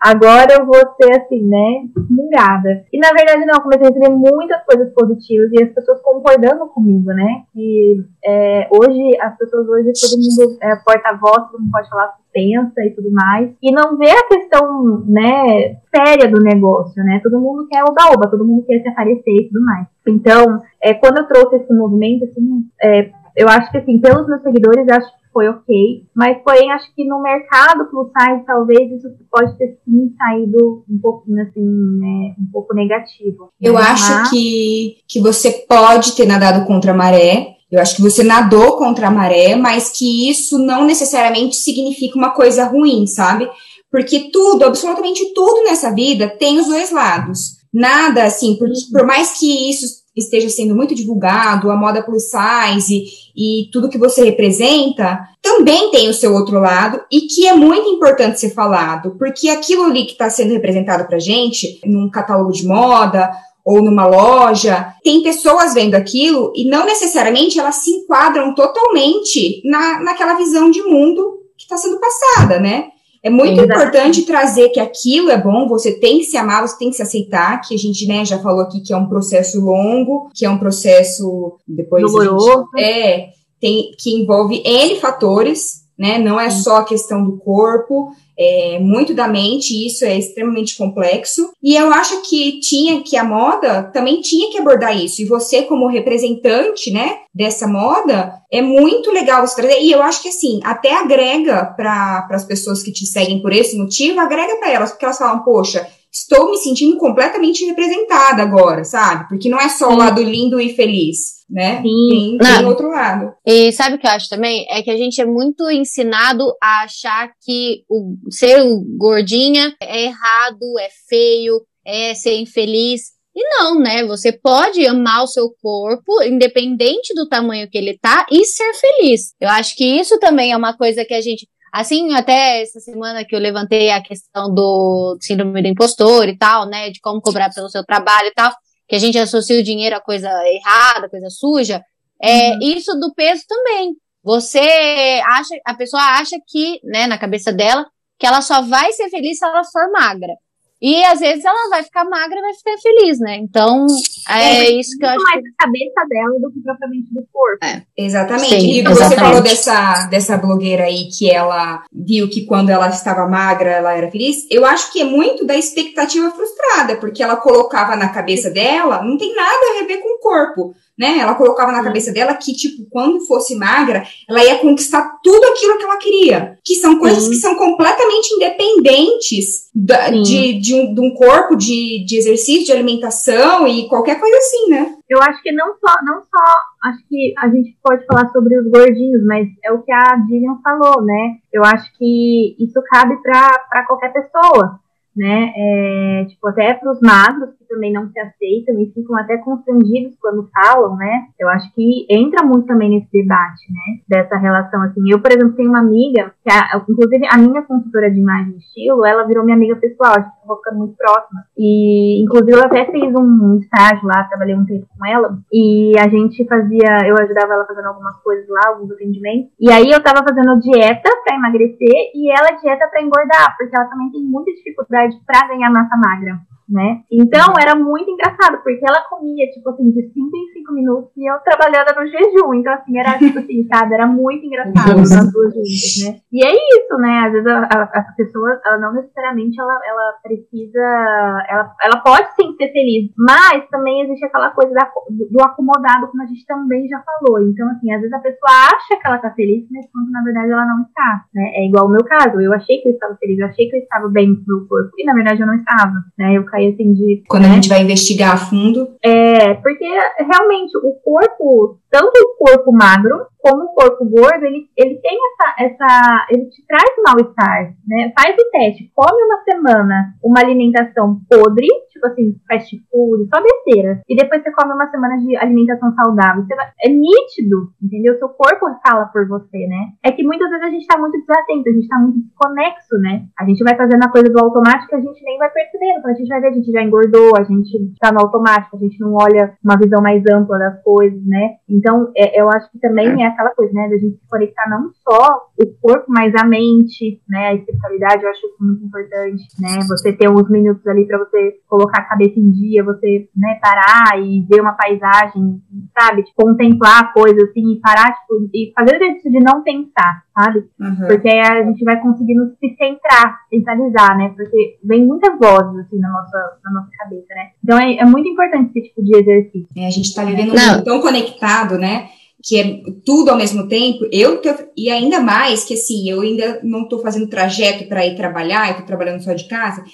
D: agora eu vou ser assim, né, murada. E na verdade não, eu comecei a receber muitas coisas positivas e as pessoas concordando comigo, né, que é, hoje, as pessoas hoje, todo mundo é porta-voz, todo mundo pode falar pensa e tudo mais, e não vê a questão, né, séria do negócio, né, todo mundo quer oba-oba, todo mundo quer se aparecer e tudo mais. Então, é, quando eu trouxe esse movimento, assim, é, eu acho que, assim, pelos meus seguidores, acho foi ok, mas porém acho que no mercado plus size talvez isso pode ter sim saído um pouquinho assim, né, um pouco negativo.
B: Eu mas... acho que, que você pode ter nadado contra a maré, eu acho que você nadou contra a maré, mas que isso não necessariamente significa uma coisa ruim, sabe? Porque tudo, absolutamente tudo nessa vida tem os dois lados. Nada assim, por, por mais que isso esteja sendo muito divulgado, a moda plus size e tudo que você representa, também tem o seu outro lado e que é muito importante ser falado, porque aquilo ali que está sendo representado para gente, num catálogo de moda ou numa loja, tem pessoas vendo aquilo e não necessariamente elas se enquadram totalmente na, naquela visão de mundo que está sendo passada, né? É muito importante trazer que aquilo é bom, você tem que se amar, você tem que se aceitar, que a gente né, já falou aqui que é um processo longo, que é um processo depois
D: Doloroso.
B: Gente, é, tem, que envolve N fatores, né? Não é só a questão do corpo, é muito da mente, isso é extremamente complexo. E eu acho que tinha que a moda também tinha que abordar isso. E você, como representante, né, dessa moda, é muito legal você trazer. E eu acho que assim, até agrega para as pessoas que te seguem por esse motivo, agrega para elas, porque elas falam, poxa, estou me sentindo completamente representada agora, sabe? Porque não é só o lado lindo e feliz, né? Sim. Tem, tem outro lado.
A: E sabe o que eu acho também? É que a gente é muito ensinado a achar que o ser gordinha é errado, é feio, é ser infeliz. E não, né? Você pode amar o seu corpo, independente do tamanho que ele tá, e ser feliz. Eu acho que isso também é uma coisa que a gente Assim, até essa semana que eu levantei a questão do síndrome do impostor e tal, né, de como cobrar pelo seu trabalho e tal, que a gente associa o dinheiro a coisa errada, coisa suja, é uhum. isso do peso também. Você acha, a pessoa acha que, né, na cabeça dela, que ela só vai ser feliz se ela for magra. E às vezes ela vai ficar magra e vai ficar feliz, né? Então, é, é isso que eu acho.
D: mais que... a cabeça dela do que propriamente do corpo. É.
B: Exatamente. Sim, e você exatamente. falou dessa, dessa blogueira aí que ela viu que quando ela estava magra ela era feliz. Eu acho que é muito da expectativa frustrada, porque ela colocava na cabeça dela, não tem nada a ver com o corpo né? Ela colocava na cabeça dela que, tipo, quando fosse magra, ela ia conquistar tudo aquilo que ela queria. Que são coisas Sim. que são completamente independentes da, de, de, um, de um corpo, de, de exercício, de alimentação e qualquer coisa assim, né?
D: Eu acho que não só, não só, acho que a gente pode falar sobre os gordinhos, mas é o que a Dillian falou, né? Eu acho que isso cabe para qualquer pessoa né? É, tipo, até para os magros que também não se aceitam e ficam até constrangidos quando falam, né? Eu acho que entra muito também nesse debate, né? Dessa relação, assim. Eu, por exemplo, tenho uma amiga, que a, inclusive a minha consultora de imagem e estilo, ela virou minha amiga pessoal, a gente ficou ficando muito próxima. E, inclusive, eu até fiz um estágio lá, trabalhei um tempo com ela, e a gente fazia, eu ajudava ela fazendo algumas coisas lá, alguns atendimentos. E aí eu tava fazendo dieta para emagrecer e ela dieta para engordar, porque ela também tem muita dificuldade para ganhar massa magra né? Então era muito engraçado, porque ela comia, tipo assim, de 5 em 5 minutos e eu trabalhando no jejum. Então, assim, era tipo assim, sabe? Era muito engraçado as duas juntas, né? E é isso, né? Às vezes a, a, a pessoa, ela não necessariamente ela, ela precisa. Ela, ela pode sim ser feliz, mas também existe aquela coisa da, do acomodado, como a gente também já falou. Então, assim, às vezes a pessoa acha que ela tá feliz, mas quando na verdade ela não está, né? É igual o meu caso. Eu achei que eu estava feliz, eu achei que eu estava bem no meu corpo, e na verdade eu não estava, né? Eu caí assim de.
B: Quando né? a gente vai investigar a fundo.
D: É, porque realmente o corpo, tanto o corpo magro como o corpo gordo, ele, ele tem essa, essa. ele te traz mal-estar, né? Faz o teste, come uma semana uma alimentação podre, tipo assim, fast food, só besteira. E depois você come uma semana de alimentação saudável. Vai, é nítido, entendeu? Seu corpo fala por você, né? É que muitas vezes a gente tá muito desatento, a gente tá muito desconexo, né? A gente vai fazendo a coisa do automático a gente nem vai percebendo. Quando a gente vai ver, a gente já engordou, a gente tá no automático, a gente não olha uma visão mais ampla das coisas, né? Então, é, eu acho que também é aquela coisa, né, da gente se conectar não só o corpo, mas a mente, né, a espiritualidade, eu acho isso muito importante, né, você ter uns minutos ali para você colocar a cabeça em dia, você, né, parar e ver uma paisagem, sabe, tipo, contemplar coisas assim, e parar, tipo, e fazer o exercício de não pensar, sabe, uhum. porque aí a gente vai conseguindo se centrar, centralizar, né, porque vem muitas vozes, assim, na nossa, na nossa cabeça, né, então é, é muito importante esse tipo de exercício.
B: É, a gente tá vivendo um mundo tão conectado, né, que é tudo ao mesmo tempo, eu e ainda mais que assim, eu ainda não estou fazendo trajeto para ir trabalhar, eu estou trabalhando só de casa.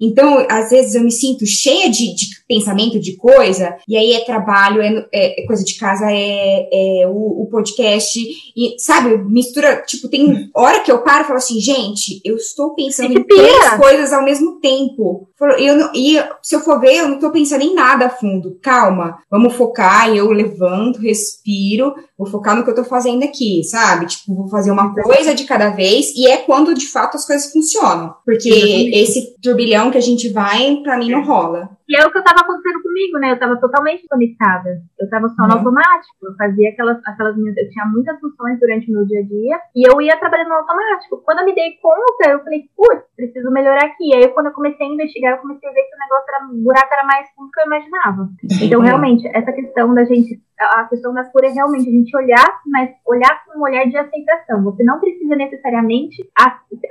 B: Então, às vezes eu me sinto cheia de, de pensamento de coisa, e aí é trabalho, é, é, é coisa de casa, é, é o, o, podcast, e sabe, mistura, tipo, tem hora que eu paro e falo assim, gente, eu estou pensando em três coisas ao mesmo tempo. Eu não, e se eu for ver, eu não estou pensando em nada a fundo. Calma, vamos focar, e eu levanto, respiro, vou focar no que eu estou fazendo aqui, sabe? Tipo, vou fazer uma coisa de cada vez, e é quando de fato as coisas funcionam. Porque esse turbilhão que a gente vai, para mim, não rola.
D: E é o que estava acontecendo comigo, né? Eu estava totalmente conectada. Eu estava só no uhum. automático. Eu fazia aquelas, aquelas minhas. Eu tinha muitas funções durante o meu dia a dia e eu ia trabalhando no automático. Quando eu me dei conta, eu falei, putz, preciso melhorar aqui. E aí, quando eu comecei a investigar, eu comecei a ver que o negócio era. O buraco era mais fundo do que eu imaginava. Então, realmente, essa questão da gente a questão da cura é realmente a gente olhar, mas olhar com um olhar de aceitação. Você não precisa necessariamente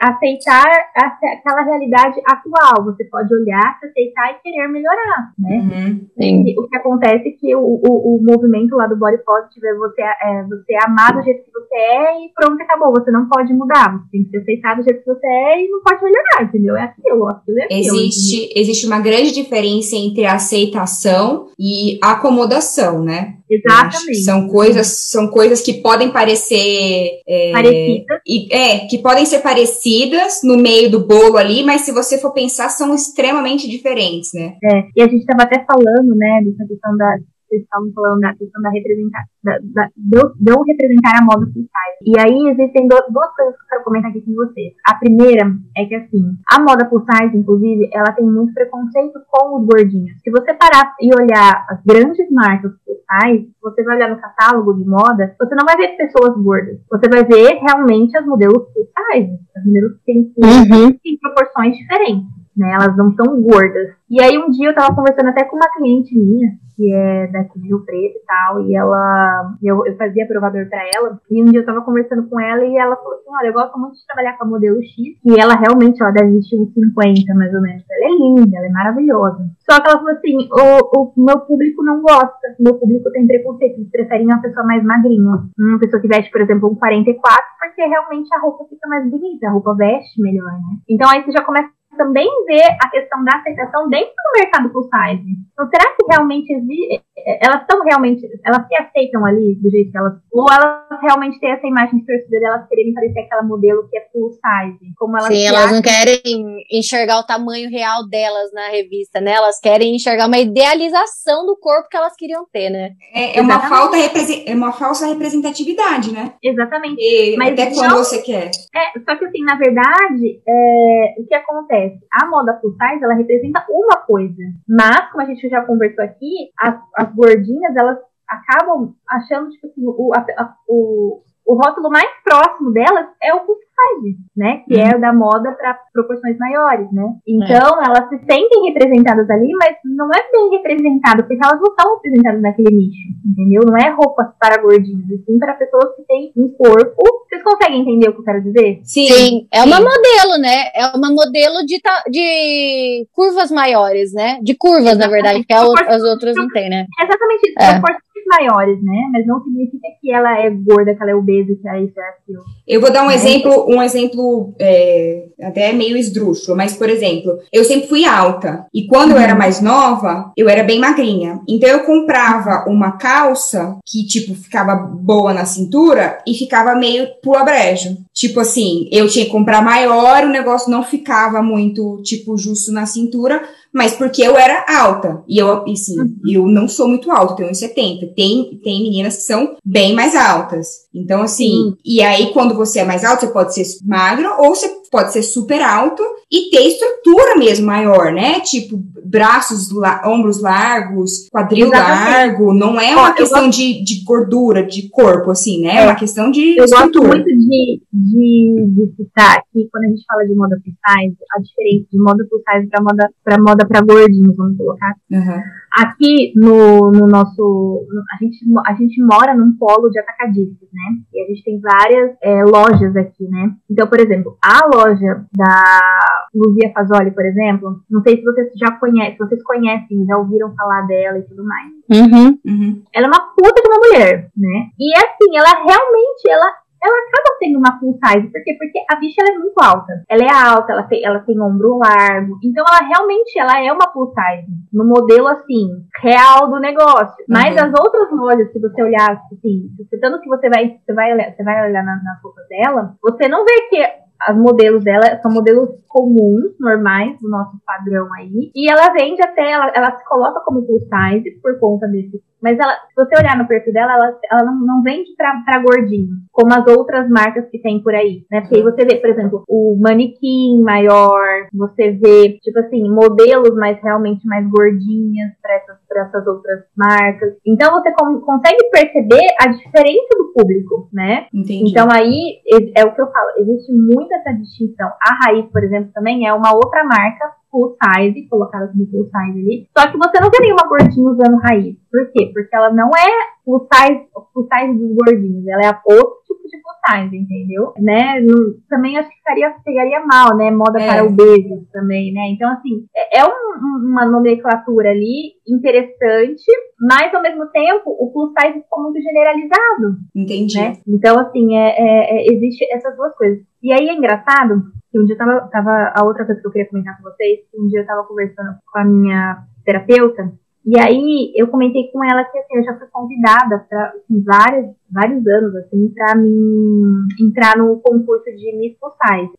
D: aceitar aquela realidade atual. Você pode olhar, se aceitar e querer melhorar, né? Uhum, o que acontece é que o, o, o, movimento lá do Body Positive é você, é você amar do jeito que você é e pronto, acabou. Você não pode mudar. Você tem que ser aceitado do jeito que você é e não pode melhorar, entendeu? É aquilo, aquilo é aquilo.
B: Existe, existe uma grande diferença entre aceitação e acomodação, né?
D: Exatamente.
B: São coisas, são coisas que podem parecer.
D: É, parecidas.
B: E, é, que podem ser parecidas no meio do bolo ali, mas se você for pensar, são extremamente diferentes, né?
D: É, e a gente estava até falando, né, dessa questão da, vocês estavam falando da questão da representar, da, da, de, eu, representar a moda full size. E aí existem do, duas coisas que eu quero comentar aqui com vocês. A primeira é que, assim, a moda full size, inclusive, ela tem muito preconceito com os gordinhos. Se você parar e olhar as grandes marcas full size, você vai olhar no catálogo de moda, você não vai ver pessoas gordas. Você vai ver realmente as modelos full size. As modelos que têm, uhum. têm proporções diferentes. Né, elas não são gordas. E aí um dia eu tava conversando até com uma cliente minha, que é daqui de Rio Preto e tal, e ela, eu, eu fazia provador para ela, e um dia eu tava conversando com ela e ela falou assim, olha, eu gosto muito de trabalhar com a modelo X, e ela realmente, ela deve vestir uns 50 mais ou menos, ela é linda, ela é maravilhosa. Só que ela falou assim, o, o meu público não gosta, meu público tem preconceito, eles preferem uma pessoa mais magrinha, uma pessoa que veste, por exemplo, um 44, porque realmente a roupa fica mais bonita, a roupa veste melhor, né? Então aí você já começa também ver a questão da aceitação dentro do mercado plus size. Então, será que realmente existe, elas estão realmente, elas se aceitam ali do jeito que elas, ou elas realmente têm essa imagem distorcida delas quererem parecer aquela modelo que é plus size, como elas
A: Sim, elas não querem enxergar o tamanho real delas na revista, né? Elas querem enxergar uma idealização do corpo que elas queriam ter, né?
B: É, é uma falta é uma falsa representatividade, né?
D: Exatamente.
B: E Mas até quando você quer.
D: É, só que assim, na verdade, é, o que acontece? A moda plus size, ela representa uma coisa, mas como a gente já conversou aqui, as, as gordinhas, elas acabam achando, tipo assim, o, a, o, o rótulo mais próximo delas é o plus size, né? Que é uhum. é da moda para proporções maiores, né? Então, é. elas se sentem representadas ali, mas não é bem representado, porque elas não estão representadas naquele nicho, entendeu? Não é roupas para gordinhos, e sim para pessoas que têm um corpo. Vocês conseguem entender o que eu quero dizer?
A: Sim, sim. é uma modelo, né? É uma modelo de, de curvas maiores, né? De curvas, na verdade, que as outras não têm, né?
D: Exatamente isso. É maiores, né? Mas não significa que ela é gorda, que ela é obesa, que é isso, é aquilo.
B: Eu vou dar um é. exemplo, um exemplo é, até meio esdrúxulo, mas, por exemplo, eu sempre fui alta. E quando uhum. eu era mais nova, eu era bem magrinha. Então eu comprava uma calça que, tipo, ficava boa na cintura e ficava meio pula brejo. Tipo assim, eu tinha que comprar maior, o negócio não ficava muito, tipo, justo na cintura, mas porque eu era alta. E eu, assim, uhum. eu não sou muito alta, tenho 1,70. Tem, tem meninas que são bem mais altas. Então, assim, uhum. e aí quando você é mais alto, você pode ser magro ou você pode ser super alto e ter estrutura mesmo maior, né? Tipo, braços, la ombros largos, quadril Exatamente. largo. Não é uma Ó, questão gosto... de, de gordura, de corpo, assim, né? É, é uma questão de
D: eu
B: estrutura.
D: Eu gosto muito de, de, de citar que quando a gente fala de moda plus size, a diferença de moda plus size pra moda pra, moda pra gordinhos, vamos colocar.
B: Uhum.
D: Aqui no, no nosso. A gente, a gente mora num polo de atacadistas, né? E a gente tem várias é, lojas aqui, né? Então, por exemplo, a loja da Luzia Fazoli, por exemplo, não sei se vocês já conhecem, vocês conhecem, já ouviram falar dela e tudo mais.
A: Uhum.
B: Uhum.
D: Ela é uma puta de uma mulher, né? E assim, ela realmente, ela ela acaba sendo uma full size. Por quê? Porque a bicha é muito alta. Ela é alta, ela tem, ela tem ombro largo. Então ela realmente ela é uma full size. No modelo assim, real do negócio. Uhum. Mas as outras lojas, se você olhar assim, tanto que você vai, você vai olhar, você vai olhar nas, nas roupas dela, você não vê que as modelos dela são modelos comuns, normais, do nosso padrão aí. E ela vende até, ela, ela se coloca como full size por conta desse mas ela, se você olhar no perfil dela, ela, ela não, não vende pra, pra gordinho, como as outras marcas que tem por aí, né? Porque aí você vê, por exemplo, o manequim maior, você vê, tipo assim, modelos mais realmente mais gordinhas para essas, pra essas outras marcas. Então você com, consegue perceber a diferença do público, né?
B: Entendi.
D: Então aí é, é o que eu falo, existe muito essa distinção. A Raiz, por exemplo, também é uma outra marca full size, colocada como full size ali. Só que você não vê nenhuma gordinha usando raiz. Por quê? Porque ela não é full size, full size dos gordinhos. Ela é outro tipo de full size, entendeu? Né? Também acho que ficaria, pegaria mal, né? Moda é. para obesos também, né? Então, assim, é, é um, uma nomenclatura ali interessante, mas ao mesmo tempo o full size ficou muito generalizado.
B: Entendi.
D: Né? Então, assim, é, é, é, existe essas duas coisas. E aí é engraçado que um dia tava, tava. A outra coisa que eu queria comentar com vocês, um dia eu tava conversando com a minha terapeuta, e aí eu comentei com ela que assim, eu já fui convidada para assim, vários, vários anos assim para mim entrar no concurso de Miss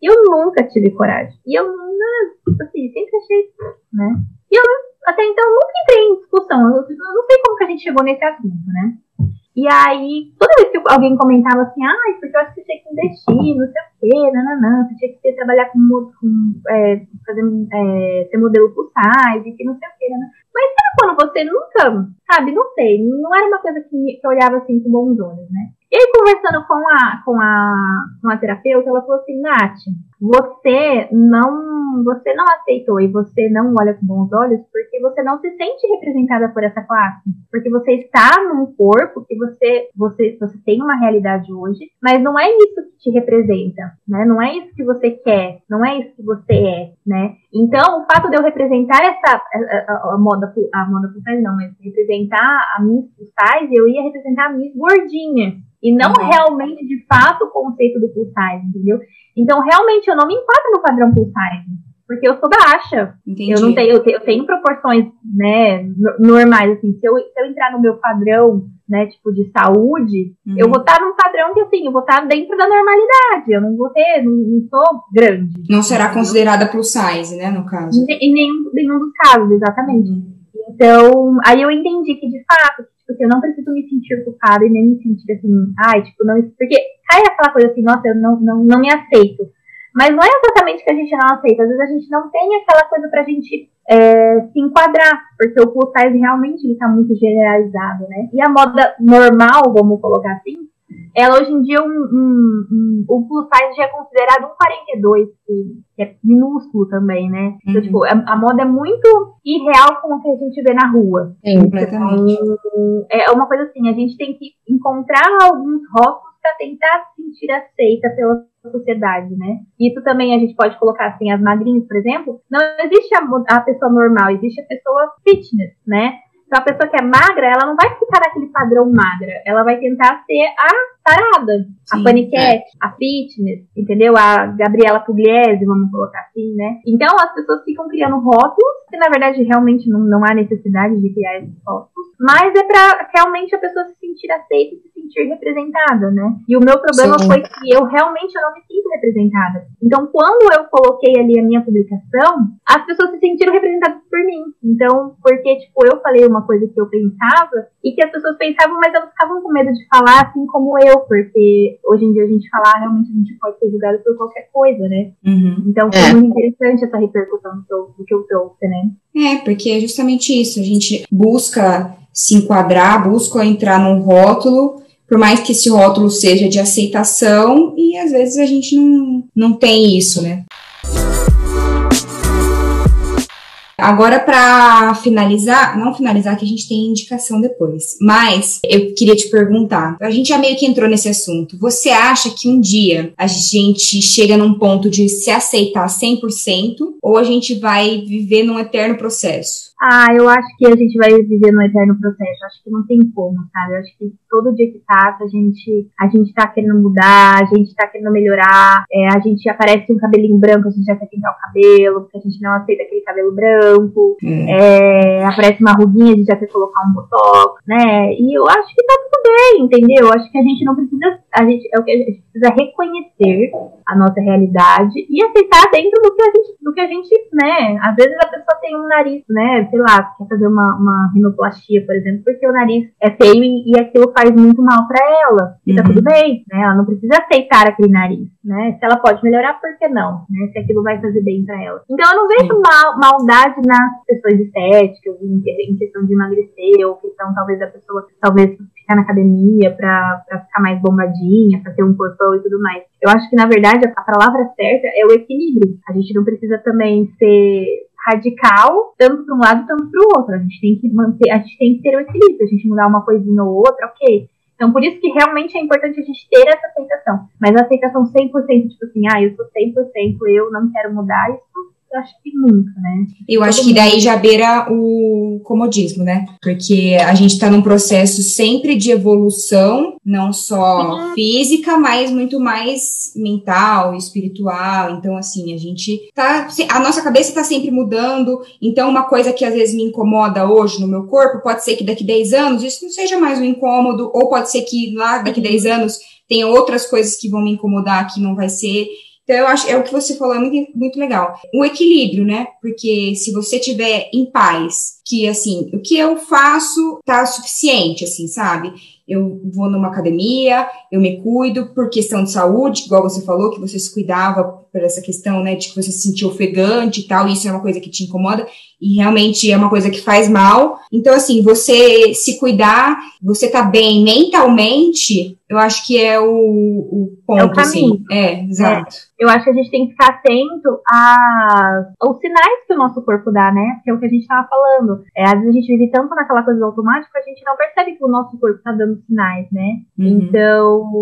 D: E eu nunca tive coragem. E eu assim, sempre achei, né? E eu até então nunca entrei em discussão. Eu, eu não sei como que a gente chegou nesse assunto, né? E aí, toda vez que alguém comentava assim, ah, porque eu acho que você tinha que investir, não sei o quê, nananã, você tinha que ter, trabalhar com, com é, fazer, é, ser modelo plus size, que não sei o quê, nananã. Mas sabe quando você nunca, sabe, não sei, não era uma coisa que, que eu olhava assim com bons olhos, né? E aí, conversando com a, com a, com a terapeuta, ela falou assim, Nath, você não, você não aceitou e você não olha com bons olhos porque você não se sente representada por essa classe. Porque você está num corpo que você, você, você tem uma realidade hoje, mas não é isso que te representa, né? Não é isso que você quer, não é isso que você é, né? Então, o fato de eu representar essa, a, a, a moda, a moda plus não, mas representar a Miss Size, eu ia representar a Miss Gordinha. E não uhum. realmente, de fato, o conceito do plus size, entendeu? Então, realmente, eu não me enquadro no padrão plus size. Porque eu sou baixa. Entendi. Eu não tenho, eu tenho, eu tenho proporções, né, normais, assim. Se eu, se eu entrar no meu padrão, né, tipo, de saúde, uhum. eu vou estar num padrão que, assim, eu vou estar dentro da normalidade. Eu não vou ter, não, não sou grande.
B: Não será considerada plus size, né, no caso?
D: Em, nenhum, nenhum dos casos, exatamente. Uhum. Então, aí eu entendi que, de fato, tipo, eu não preciso me sentir culpada e nem me sentir assim, ai, tipo, não. Porque cai aquela coisa assim, nossa, eu não, não, não me aceito. Mas não é exatamente que a gente não aceita, às vezes a gente não tem aquela coisa pra gente é, se enquadrar, porque o plus size realmente está muito generalizado, né? E a moda normal, vamos colocar assim, ela hoje em dia, um, um, um, o plus size já é considerado um 42, que, que é minúsculo também, né? Então, uhum. Então, tipo, a, a, moda é muito irreal com o que a gente vê na rua.
B: Sim, completamente.
D: Então, é uma coisa assim, a gente tem que encontrar alguns rótulos para tentar se sentir aceita pela sociedade, né? Isso também a gente pode colocar assim, as magrinhas, por exemplo, não existe a, a pessoa normal, existe a pessoa fitness, né? Então a pessoa que é magra, ela não vai ficar naquele padrão magra. Ela vai tentar ser a parada, Sim, a paniquete, é. a fitness, entendeu? A Gabriela Pugliese, vamos colocar assim, né? Então as pessoas ficam criando rótulos, que na verdade realmente não, não há necessidade de criar esses rótulos, mas é para realmente a pessoa se sentir aceita e se sentir representada, né? E o meu problema Sim. foi que eu realmente eu não me sinto representada. Então, quando eu coloquei ali a minha publicação, as pessoas se sentiram representadas por mim. Então, porque, tipo, eu falei uma coisa que eu pensava e que as pessoas pensavam, mas elas ficavam com medo de falar assim como eu, porque hoje em dia a gente falar, realmente a gente pode ser julgado por qualquer coisa, né? Uhum. Então, foi é. muito interessante essa repercussão do que, eu, do que eu trouxe, né?
B: É, porque é justamente isso. A gente busca se enquadrar, busca entrar num rótulo, por mais que esse rótulo seja de aceitação, e às vezes a gente não, não tem isso, né? Agora, para finalizar, não finalizar, que a gente tem indicação depois, mas eu queria te perguntar: a gente já meio que entrou nesse assunto. Você acha que um dia a gente chega num ponto de se aceitar 100% ou a gente vai viver num eterno processo?
D: Ah, eu acho que a gente vai viver no eterno processo. Acho que não tem como, sabe? Eu acho que todo dia que passa, a gente, a gente tá querendo mudar, a gente tá querendo melhorar. É, a gente aparece um cabelinho branco, a gente já quer pintar o cabelo, porque a gente não aceita aquele cabelo branco. Hum. É, aparece uma ruguinha, a gente já quer colocar um botox, né? E eu acho que tá tudo bem, entendeu? Eu acho que a gente não precisa. A gente, é o que a gente precisa reconhecer a nossa realidade e aceitar dentro do que a gente, do que a gente, né? Às vezes a pessoa tem um nariz, né? Sei lá, quer fazer uma, uma rinoplastia, por exemplo, porque o nariz é feio e, e aquilo faz muito mal para ela. E tá uhum. tá tudo bem, né? Ela não precisa aceitar aquele nariz, né? Se ela pode melhorar, por que não? Né? Se aquilo vai fazer bem para ela. Então eu não vejo mal, maldade nas questões estéticas, em, em, questão de emagrecer, ou questão talvez da pessoa talvez ficar na academia pra, pra ficar mais bombadinha, pra ter um corpão e tudo mais. Eu acho que, na verdade, a palavra certa é o equilíbrio. A gente não precisa também ser radical, tanto para um lado tanto para o outro. A gente tem que manter, a gente tem que ter o equilíbrio, a gente mudar uma coisinha ou outra, ok. Então, por isso que realmente é importante a gente ter essa aceitação. Mas a aceitação 100%, tipo assim, ah, eu sou 100%, eu não quero mudar, isso eu acho que nunca, né?
B: Eu Todo acho que daí já beira o comodismo, né? Porque a gente tá num processo sempre de evolução, não só uhum. física, mas muito mais mental, espiritual. Então, assim, a gente tá. A nossa cabeça tá sempre mudando. Então, uma coisa que às vezes me incomoda hoje no meu corpo, pode ser que daqui 10 anos isso não seja mais um incômodo, ou pode ser que lá daqui 10 anos tenha outras coisas que vão me incomodar que não vai ser. Então, eu acho, é o que você falou, é muito, muito legal. O equilíbrio, né? Porque se você tiver em paz, que assim, o que eu faço tá suficiente, assim, sabe? eu vou numa academia, eu me cuido por questão de saúde, igual você falou, que você se cuidava por essa questão, né, de que você se sentia ofegante e tal, e isso é uma coisa que te incomoda, e realmente é uma coisa que faz mal. Então, assim, você se cuidar, você tá bem mentalmente, eu acho que é o, o ponto, é o assim. É, exato.
D: É. Eu acho que a gente tem que ficar atento a, aos sinais que o nosso corpo dá, né? Que é o que a gente tava falando. É, às vezes a gente vive tanto naquela coisa do automático que a gente não percebe que o nosso corpo tá dando sinais, né? Uhum. Então,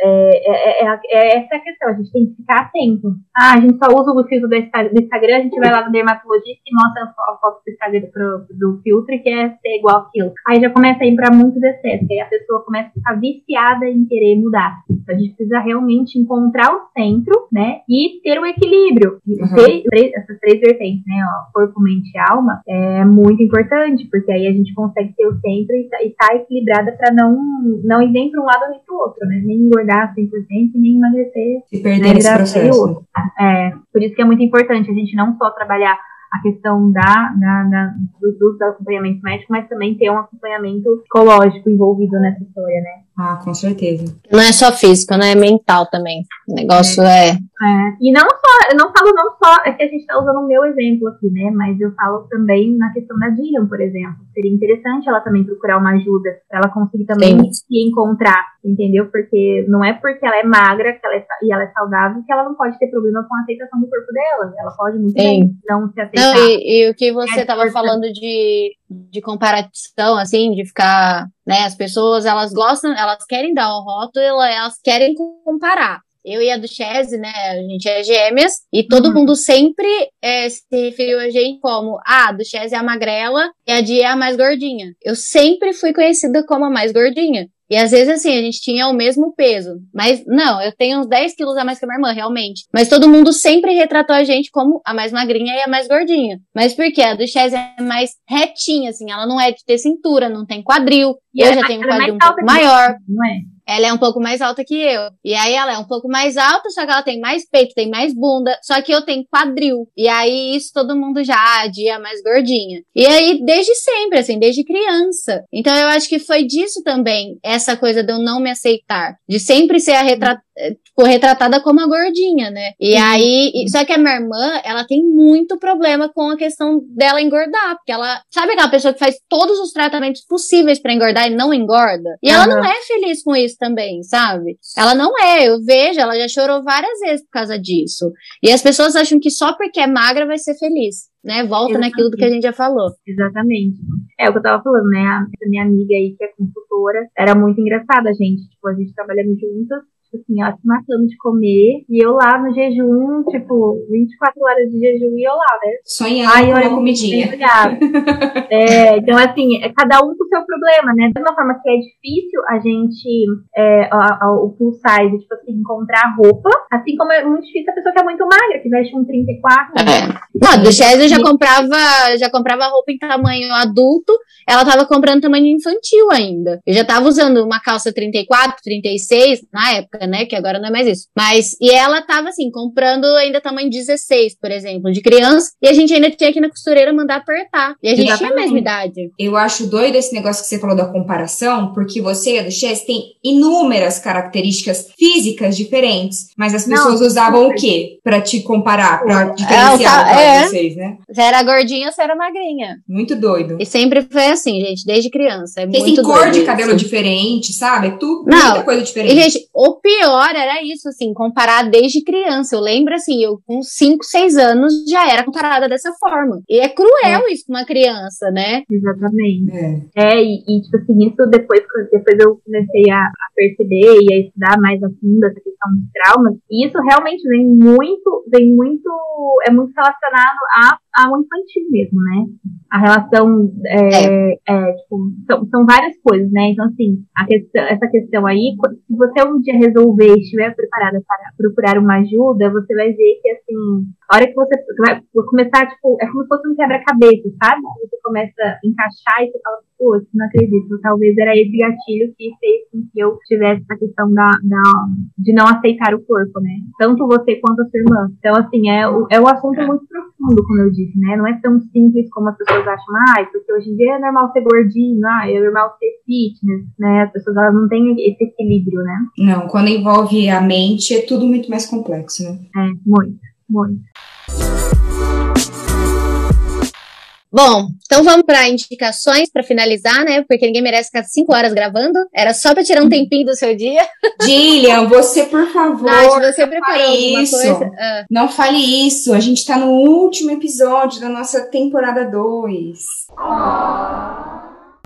D: é, é, é, é, essa é a questão, a gente tem que ficar atento. Ah, a gente só usa o filtro do Instagram, a gente vai lá no dermatologista e mostra a foto do Instagram pro, do filtro e quer ser igual aquilo. Aí já começa a ir para muito excesso, aí a pessoa começa a ficar viciada em querer mudar. Então a gente precisa realmente encontrar o centro, né, e ter o equilíbrio. Uhum. Ter, três, essas três vertentes, né, ó, corpo, mente e alma, é muito importante, porque aí a gente consegue ter o centro e tá, estar tá equilibrada para não, não ir nem para um lado nem para o outro, né, nem engordar engordar 100% e nem emagrecer.
B: Se perder né, nesse processo.
D: É, por isso que é muito importante a gente não só trabalhar a questão da, da, da do acompanhamento médico, mas também ter um acompanhamento psicológico envolvido nessa história, né?
B: Ah, com certeza.
A: Não é só físico, né? É mental também. O negócio é. é...
D: é. E não só, eu não falo não só, é que a gente está usando o meu exemplo aqui, né? Mas eu falo também na questão da Dillian, por exemplo. Seria interessante ela também procurar uma ajuda, para ela conseguir também Sim. se encontrar, entendeu? Porque não é porque ela é magra que ela é, e ela é saudável que ela não pode ter problema com a aceitação do corpo dela. Ela pode muito Sim. bem não se aceitar.
A: Não, e, e o que você estava é falando de de comparação, assim, de ficar, né, as pessoas, elas gostam, elas querem dar um rótulo, elas querem comparar. Eu e a Duchese, né, a gente é gêmeas, e todo uhum. mundo sempre é, se referiu a gente como, ah, a Duchese é a magrela e a Dia é a mais gordinha. Eu sempre fui conhecida como a mais gordinha. E às vezes, assim, a gente tinha o mesmo peso. Mas, não, eu tenho uns 10 quilos a mais que a minha irmã, realmente. Mas todo mundo sempre retratou a gente como a mais magrinha e a mais gordinha. Mas por quê? A do Chaz é mais retinha, assim. Ela não é de ter cintura, não tem quadril. E eu já tenho um quadril um pouco maior.
D: Não é?
A: Ela é um pouco mais alta que eu. E aí ela é um pouco mais alta, só que ela tem mais peito, tem mais bunda, só que eu tenho quadril. E aí isso todo mundo já adia mais gordinha. E aí desde sempre, assim, desde criança. Então eu acho que foi disso também, essa coisa de eu não me aceitar. De sempre ser a retratada tipo, retratada como a gordinha, né? E uhum. aí, só que a minha irmã, ela tem muito problema com a questão dela engordar, porque ela, sabe aquela pessoa que faz todos os tratamentos possíveis para engordar e não engorda? E uhum. ela não é feliz com isso também, sabe? Ela não é, eu vejo, ela já chorou várias vezes por causa disso. E as pessoas acham que só porque é magra vai ser feliz né? Volta Exatamente. naquilo do que a gente já falou.
D: Exatamente. É o que eu tava falando, né? A minha amiga aí, que é consultora, era muito engraçada, gente. Tipo, a gente trabalhando juntas assim, ó, se matando de comer, e eu lá no jejum, tipo, 24 horas de jejum e eu lá, né?
B: Sonhando com uma comidinha.
D: é, então, assim, é cada um com o seu problema, né? Da mesma forma que é difícil a gente, é, a, a, o full size, tipo assim, encontrar roupa, assim como é muito difícil a pessoa que é muito magra, que veste um 34. É.
A: Não, do Chaz eu já comprava, já comprava roupa em tamanho adulto, ela tava comprando tamanho infantil ainda. Eu já tava usando uma calça 34, 36, na época, né? Que agora não é mais isso. Mas, e ela tava assim, comprando ainda tamanho 16, por exemplo, de criança, e a gente ainda tinha que na costureira mandar apertar. E a gente Exatamente. tinha a mesma idade.
B: Eu acho doido esse negócio que você falou da comparação, porque você, a do Chess, tem inúmeras características físicas diferentes, mas as pessoas não, usavam o quê? Pra te comparar, pra diferenciar é, é. vocês, né?
A: Você era gordinha, você era magrinha.
B: Muito doido.
A: E sempre foi assim, gente, desde criança. É
B: tem
A: muito
B: cor
A: de
B: isso. cabelo diferente, sabe? É tudo,
A: não,
B: muita coisa diferente.
A: E, gente, o pior era isso, assim, comparar desde criança. Eu lembro, assim, eu com 5, 6 anos já era comparada dessa forma. E é cruel é. isso com uma criança, né?
D: Exatamente. É, é e, e, tipo assim, isso depois, depois eu comecei a, a, perceber e a estudar mais a fundo essa questão dos traumas. E isso realmente vem muito, vem muito, é muito relacionado a ao infantil mesmo, né? A relação é, é. é tipo, são, são, várias coisas, né? Então, assim, questão, essa questão aí, se você um dia resolver estiver preparada para procurar uma ajuda, você vai ver que, assim, a hora que você vai começar, tipo, é como se fosse um quebra-cabeça, sabe? Você começa a encaixar e você fala, putz, não acredito, talvez era esse gatilho que fez com que eu tivesse essa questão da, da, de não aceitar o corpo, né? Tanto você quanto a sua irmã. Então, assim, é, é um assunto muito profundo, como eu disse, né? Não é tão simples como as pessoas acham, ah, porque hoje em dia é normal ser gordinho, ah, é normal ser fitness, né? As pessoas elas não têm esse equilíbrio, né?
B: Não, quando envolve a mente é tudo muito mais complexo, né?
D: É, muito, muito.
A: Bom, então vamos para indicações para finalizar, né? Porque ninguém merece ficar cinco horas gravando. Era só para tirar um tempinho do seu dia.
B: Gillian, você, por favor.
A: Nath, você preparou alguma isso. coisa?
B: Ah. Não fale isso. A gente está no último episódio da nossa temporada 2.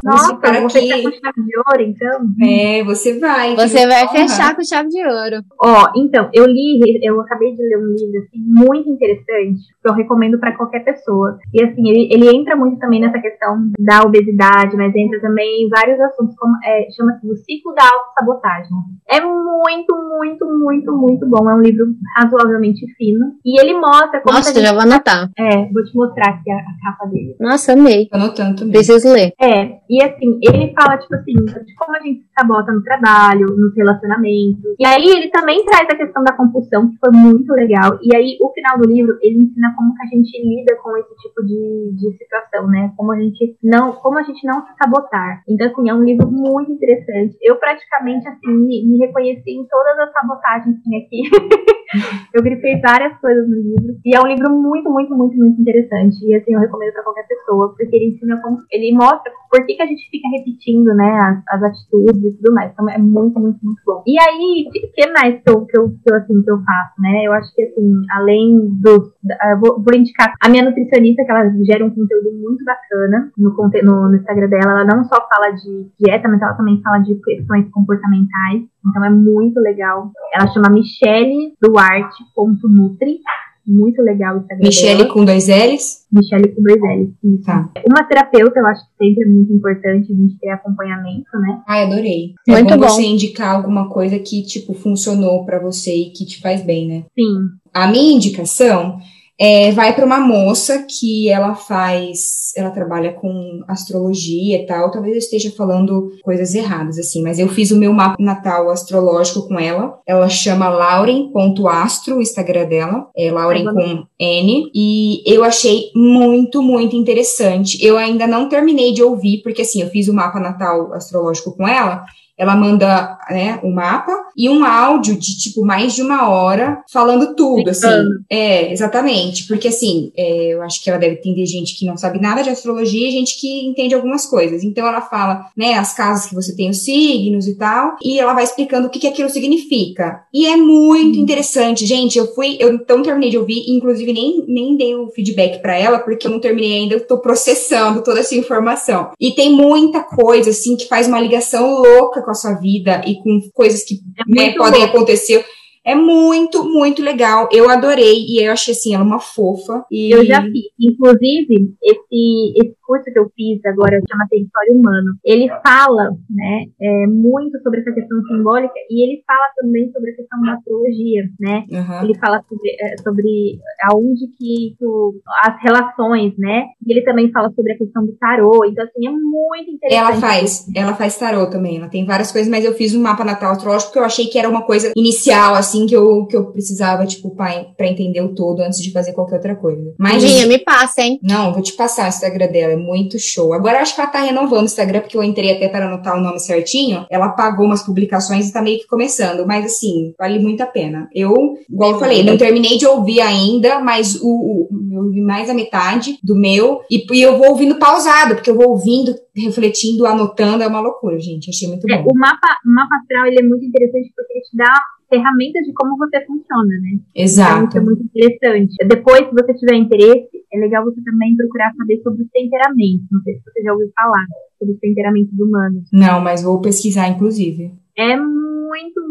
D: Nossa, para vou fechar com chave de ouro, então.
B: É, você vai.
A: Você vai fechar com chave de ouro.
D: Ó, então, eu li, eu acabei de ler um livro, assim, muito interessante, que eu recomendo para qualquer pessoa. E, assim, ele, ele, entra muito também nessa questão da obesidade, mas entra também em vários assuntos, como é, chama-se O Ciclo da Autossabotagem. É muito, muito, muito, muito bom. É um livro razoavelmente fino. E ele mostra como.
A: Nossa, já vou anotar.
D: É, vou te mostrar aqui a, a capa dele.
A: Nossa, amei.
B: Anotando também.
A: Preciso ler.
D: É, e assim, ele fala, tipo assim, de como a gente se sabota no trabalho, nos relacionamentos. E aí ele também traz a questão da compulsão, que foi muito legal. E aí, o final do livro, ele ensina como que a gente lida com esse tipo de, de situação, né? Como a gente não, como a gente não se sabotar. Então, assim, é um livro muito interessante. Eu praticamente, assim, me, me reconheci em todas as sabotagens que tinha aqui. eu grifei várias coisas no livro. E é um livro muito, muito, muito, muito interessante. E assim, eu recomendo para qualquer pessoa, porque ele ensina como. Ele mostra por que, que a gente fica repetindo, né, as, as atitudes e tudo mais. Então é muito, muito, muito bom. E aí, o que mais que eu, que, eu, que, eu, assim, que eu faço, né? Eu acho que, assim, além do. Vou, vou, indicar a minha nutricionista, que ela gera um conteúdo muito bacana no, no, no Instagram dela. Ela não só fala de dieta, mas ela também fala de questões comportamentais. Então é muito legal. Ela chama Michele Duarte.nutri. Muito legal o Instagram
B: Michelle
D: dela.
B: com dois L's?
D: Michelle com dois L's. Isso.
B: Tá.
D: Uma terapeuta, eu acho que sempre é muito importante a gente ter acompanhamento, né?
B: Ai, adorei.
A: Muito
B: é bom,
A: bom.
B: você indicar alguma coisa que, tipo, funcionou pra você e que te faz bem, né?
D: Sim.
B: A minha indicação é, vai para uma moça que ela faz, ela trabalha com astrologia e tal. Talvez eu esteja falando coisas erradas, assim, mas eu fiz o meu mapa natal astrológico com ela. Ela chama lauren.astro, o Instagram dela. É Lauren
D: Tá
B: com N. E eu achei muito, muito interessante. Eu ainda não terminei de ouvir, porque assim, eu fiz o mapa natal astrológico com ela. Ela manda, né, o mapa e um áudio de, tipo, mais de uma hora falando tudo, assim. É, exatamente. Porque, assim, é, eu acho que ela deve entender gente que não sabe nada de astrologia e gente que entende algumas coisas. Então, ela fala, né, as casas que você tem, os signos e tal, e ela vai explicando o que, que aquilo significa. E é muito interessante, gente. Eu fui, eu então terminei de ouvir, inclusive nem, nem dei o feedback pra ela, porque eu não terminei ainda, eu tô processando toda essa informação. E tem muita coisa, assim, que faz uma ligação louca com a sua vida e com coisas que
D: É
B: né, podem acontecer. É muito, muito legal. Eu adorei e eu achei assim, ela uma fofa. E...
D: Eu já fiz. Inclusive, esse, esse curso que eu fiz agora chama Território Humano. Ele fala, né, é, muito sobre essa questão simbólica e ele fala também sobre a questão da astrologia, né?
B: Aham.
D: Ele fala sobre, é, sobre aonde que, o- as relações, né? E ele também fala sobre a questão do tarô. Então, assim, é muito interessante.
B: Ela faz, ela faz tarô também, ela tem várias coisas, mas eu fiz um mapa natal astrológico porque eu achei que era uma coisa inicial, assim, que eu, que eu precisava, tipo, pra entender o todo antes de fazer qualquer outra coisa. Mas,
A: Dinha, me passa, hein?
B: não, vou te passar o Instagram dela, é muito show. Agora acho que ela tá renovando o Instagram, porque eu entrei até para anotar o nome certinho. Ela pagou umas publicações e tá meio que começando, mas assim, vale muito a pena. Eu, igual eu falei, não terminei de ouvir ainda, mas o, o- eu ouvi mais a metade do meu, e, e eu vou ouvindo pausado, porque eu vou ouvindo, refletindo, anotando, é uma loucura, gente. Achei muito
D: É,
B: bom.
D: o mapa, o mapa astral ele é muito interessante porque ele te dá ferramentas de como você funciona, né? Então,
B: Exato.
D: isso é muito interessante. Depois, se você tiver interesse, é legal você também procurar saber sobre os temperamentos. Não sei se você já ouviu falar sobre os temperamentos humanos.
B: Não, mas vou pesquisar, inclusive.
D: É muito,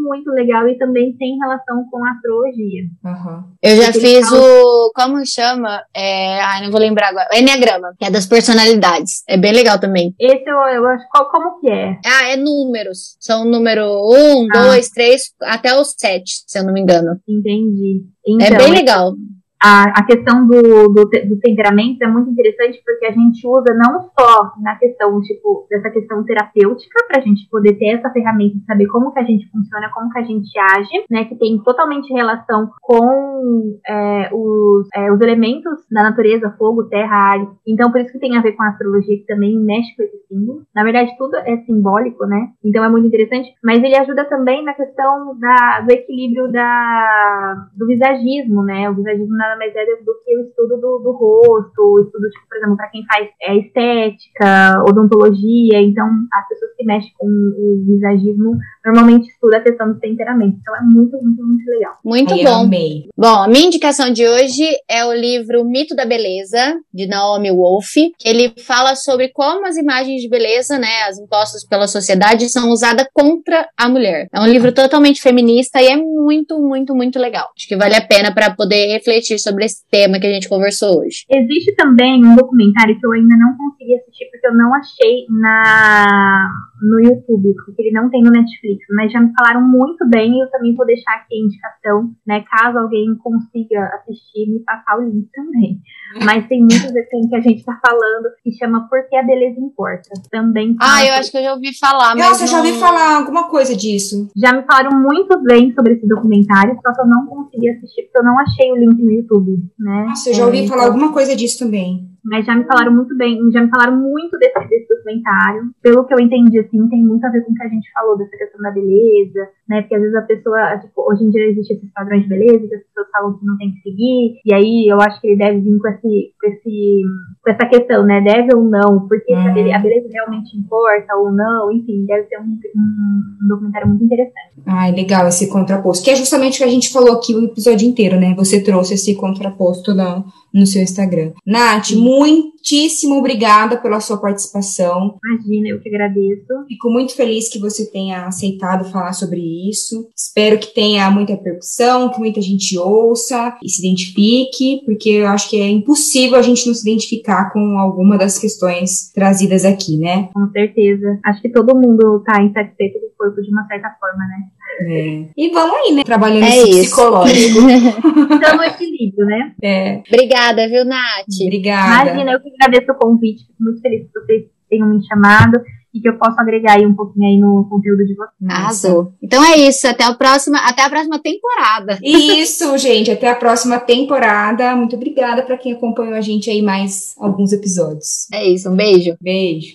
D: muito legal e também tem relação com a astrologia.
B: Aham.
A: Eu já
D: Porque
A: fiz
D: ele
A: o. Como chama? É, ai, não vou lembrar agora. O Enneagrama, que é das personalidades. É bem legal também.
D: Esse eu, eu acho, qual, como que é?
A: Ah, é números. São número 1,
D: Ah.
A: 2, 3, até os 7, se eu não me engano.
D: Entendi.
A: É
D: Então,
A: bem legal.
D: A, a questão do, do, do temperamento é muito interessante porque a gente usa não só na questão, tipo, dessa questão terapêutica, pra gente poder ter essa ferramenta de saber como que a gente funciona, como que a gente age, né, que tem totalmente relação com é, os, é, os elementos da natureza, fogo, terra, ar. Então, por isso que tem a ver com a astrologia, que também mexe com esse símbolo. Na verdade, tudo é simbólico, né? Então é muito interessante, mas ele ajuda também na questão da, do equilíbrio da, do visagismo, né? O visagismo nada mais é do que o estudo do, do rosto, o estudo, tipo, por exemplo, para quem faz é, estética, odontologia. Então, as pessoas que mexem com o visagismo normalmente estudam a questão do temperamento. Então, é muito, muito, muito legal.
A: Muito bom.
B: amei.
A: Bom, a minha indicação de hoje é o livro Mito da Beleza, de Naomi Wolf, que ele fala sobre como as imagens de beleza, né, as impostas pela sociedade, são usadas contra a mulher. É um livro totalmente feminista e é muito, muito, muito legal. Acho que vale a pena para poder refletir sobre esse tema que a gente conversou hoje.
D: Existe também um documentário que eu ainda não consegui assistir porque eu não achei na no YouTube, porque ele não tem no Netflix, mas já me falaram muito bem e eu também vou deixar aqui a indicação, né, caso alguém consiga assistir, me passar o link também. Mas tem muitos desenhos que a gente tá falando que chama Por que a Beleza Importa. Também
A: Ah, eu acho que eu já ouvi falar, mas
B: Nossa, eu já ouvi falar alguma coisa disso.
D: Já me falaram muito bem sobre esse documentário, só que eu não consegui assistir porque eu não achei o link no YouTube, né?
B: Nossa, eu já ouvi
D: É,
B: falar alguma coisa disso também.
D: Mas já me falaram muito bem, já me falaram muito desse, desse documentário. Pelo que eu entendi, assim, tem muito a ver com o que a gente falou dessa questão da beleza, né? Porque às vezes a pessoa, tipo, hoje em dia existe esses padrões de beleza que as pessoas falam que não tem que seguir. E aí eu acho que ele deve vir com, esse, com, esse, com essa questão, né? Deve ou não, porque se a beleza, realmente importa ou não, enfim, deve ser um, um documentário muito interessante.
B: Ai, legal esse contraposto. Que é justamente o que a gente falou aqui o episódio inteiro, né? Você trouxe esse contraposto no, no seu Instagram. Nath, muitíssimo obrigada pela sua participação.
D: Imagina, eu que agradeço.
B: Fico muito feliz que você tenha aceitado falar sobre isso. Espero que tenha muita repercussão, que muita gente ouça e se identifique, porque eu acho que é impossível a gente não se identificar com alguma das questões trazidas aqui, né?
D: Com certeza. Acho que todo mundo tá insatisfeito do corpo de uma certa forma, né?
B: É. E vamos aí, né? Trabalhando
A: É
B: esse
A: isso.
B: psicológico.
D: Então, no equilíbrio, né?
B: É.
A: Obrigada, viu, Nath?
B: Obrigada.
D: Imagina, eu que agradeço o convite. Fico muito feliz que vocês tenham me chamado e que eu possa agregar aí um pouquinho aí no conteúdo de vocês.
A: Arrasou. Então é isso. Até, o próximo, até a próxima temporada.
B: Isso, gente. Até a próxima temporada. Muito obrigada para quem acompanhou a gente aí mais alguns episódios.
A: É isso. Um beijo.
B: Beijo.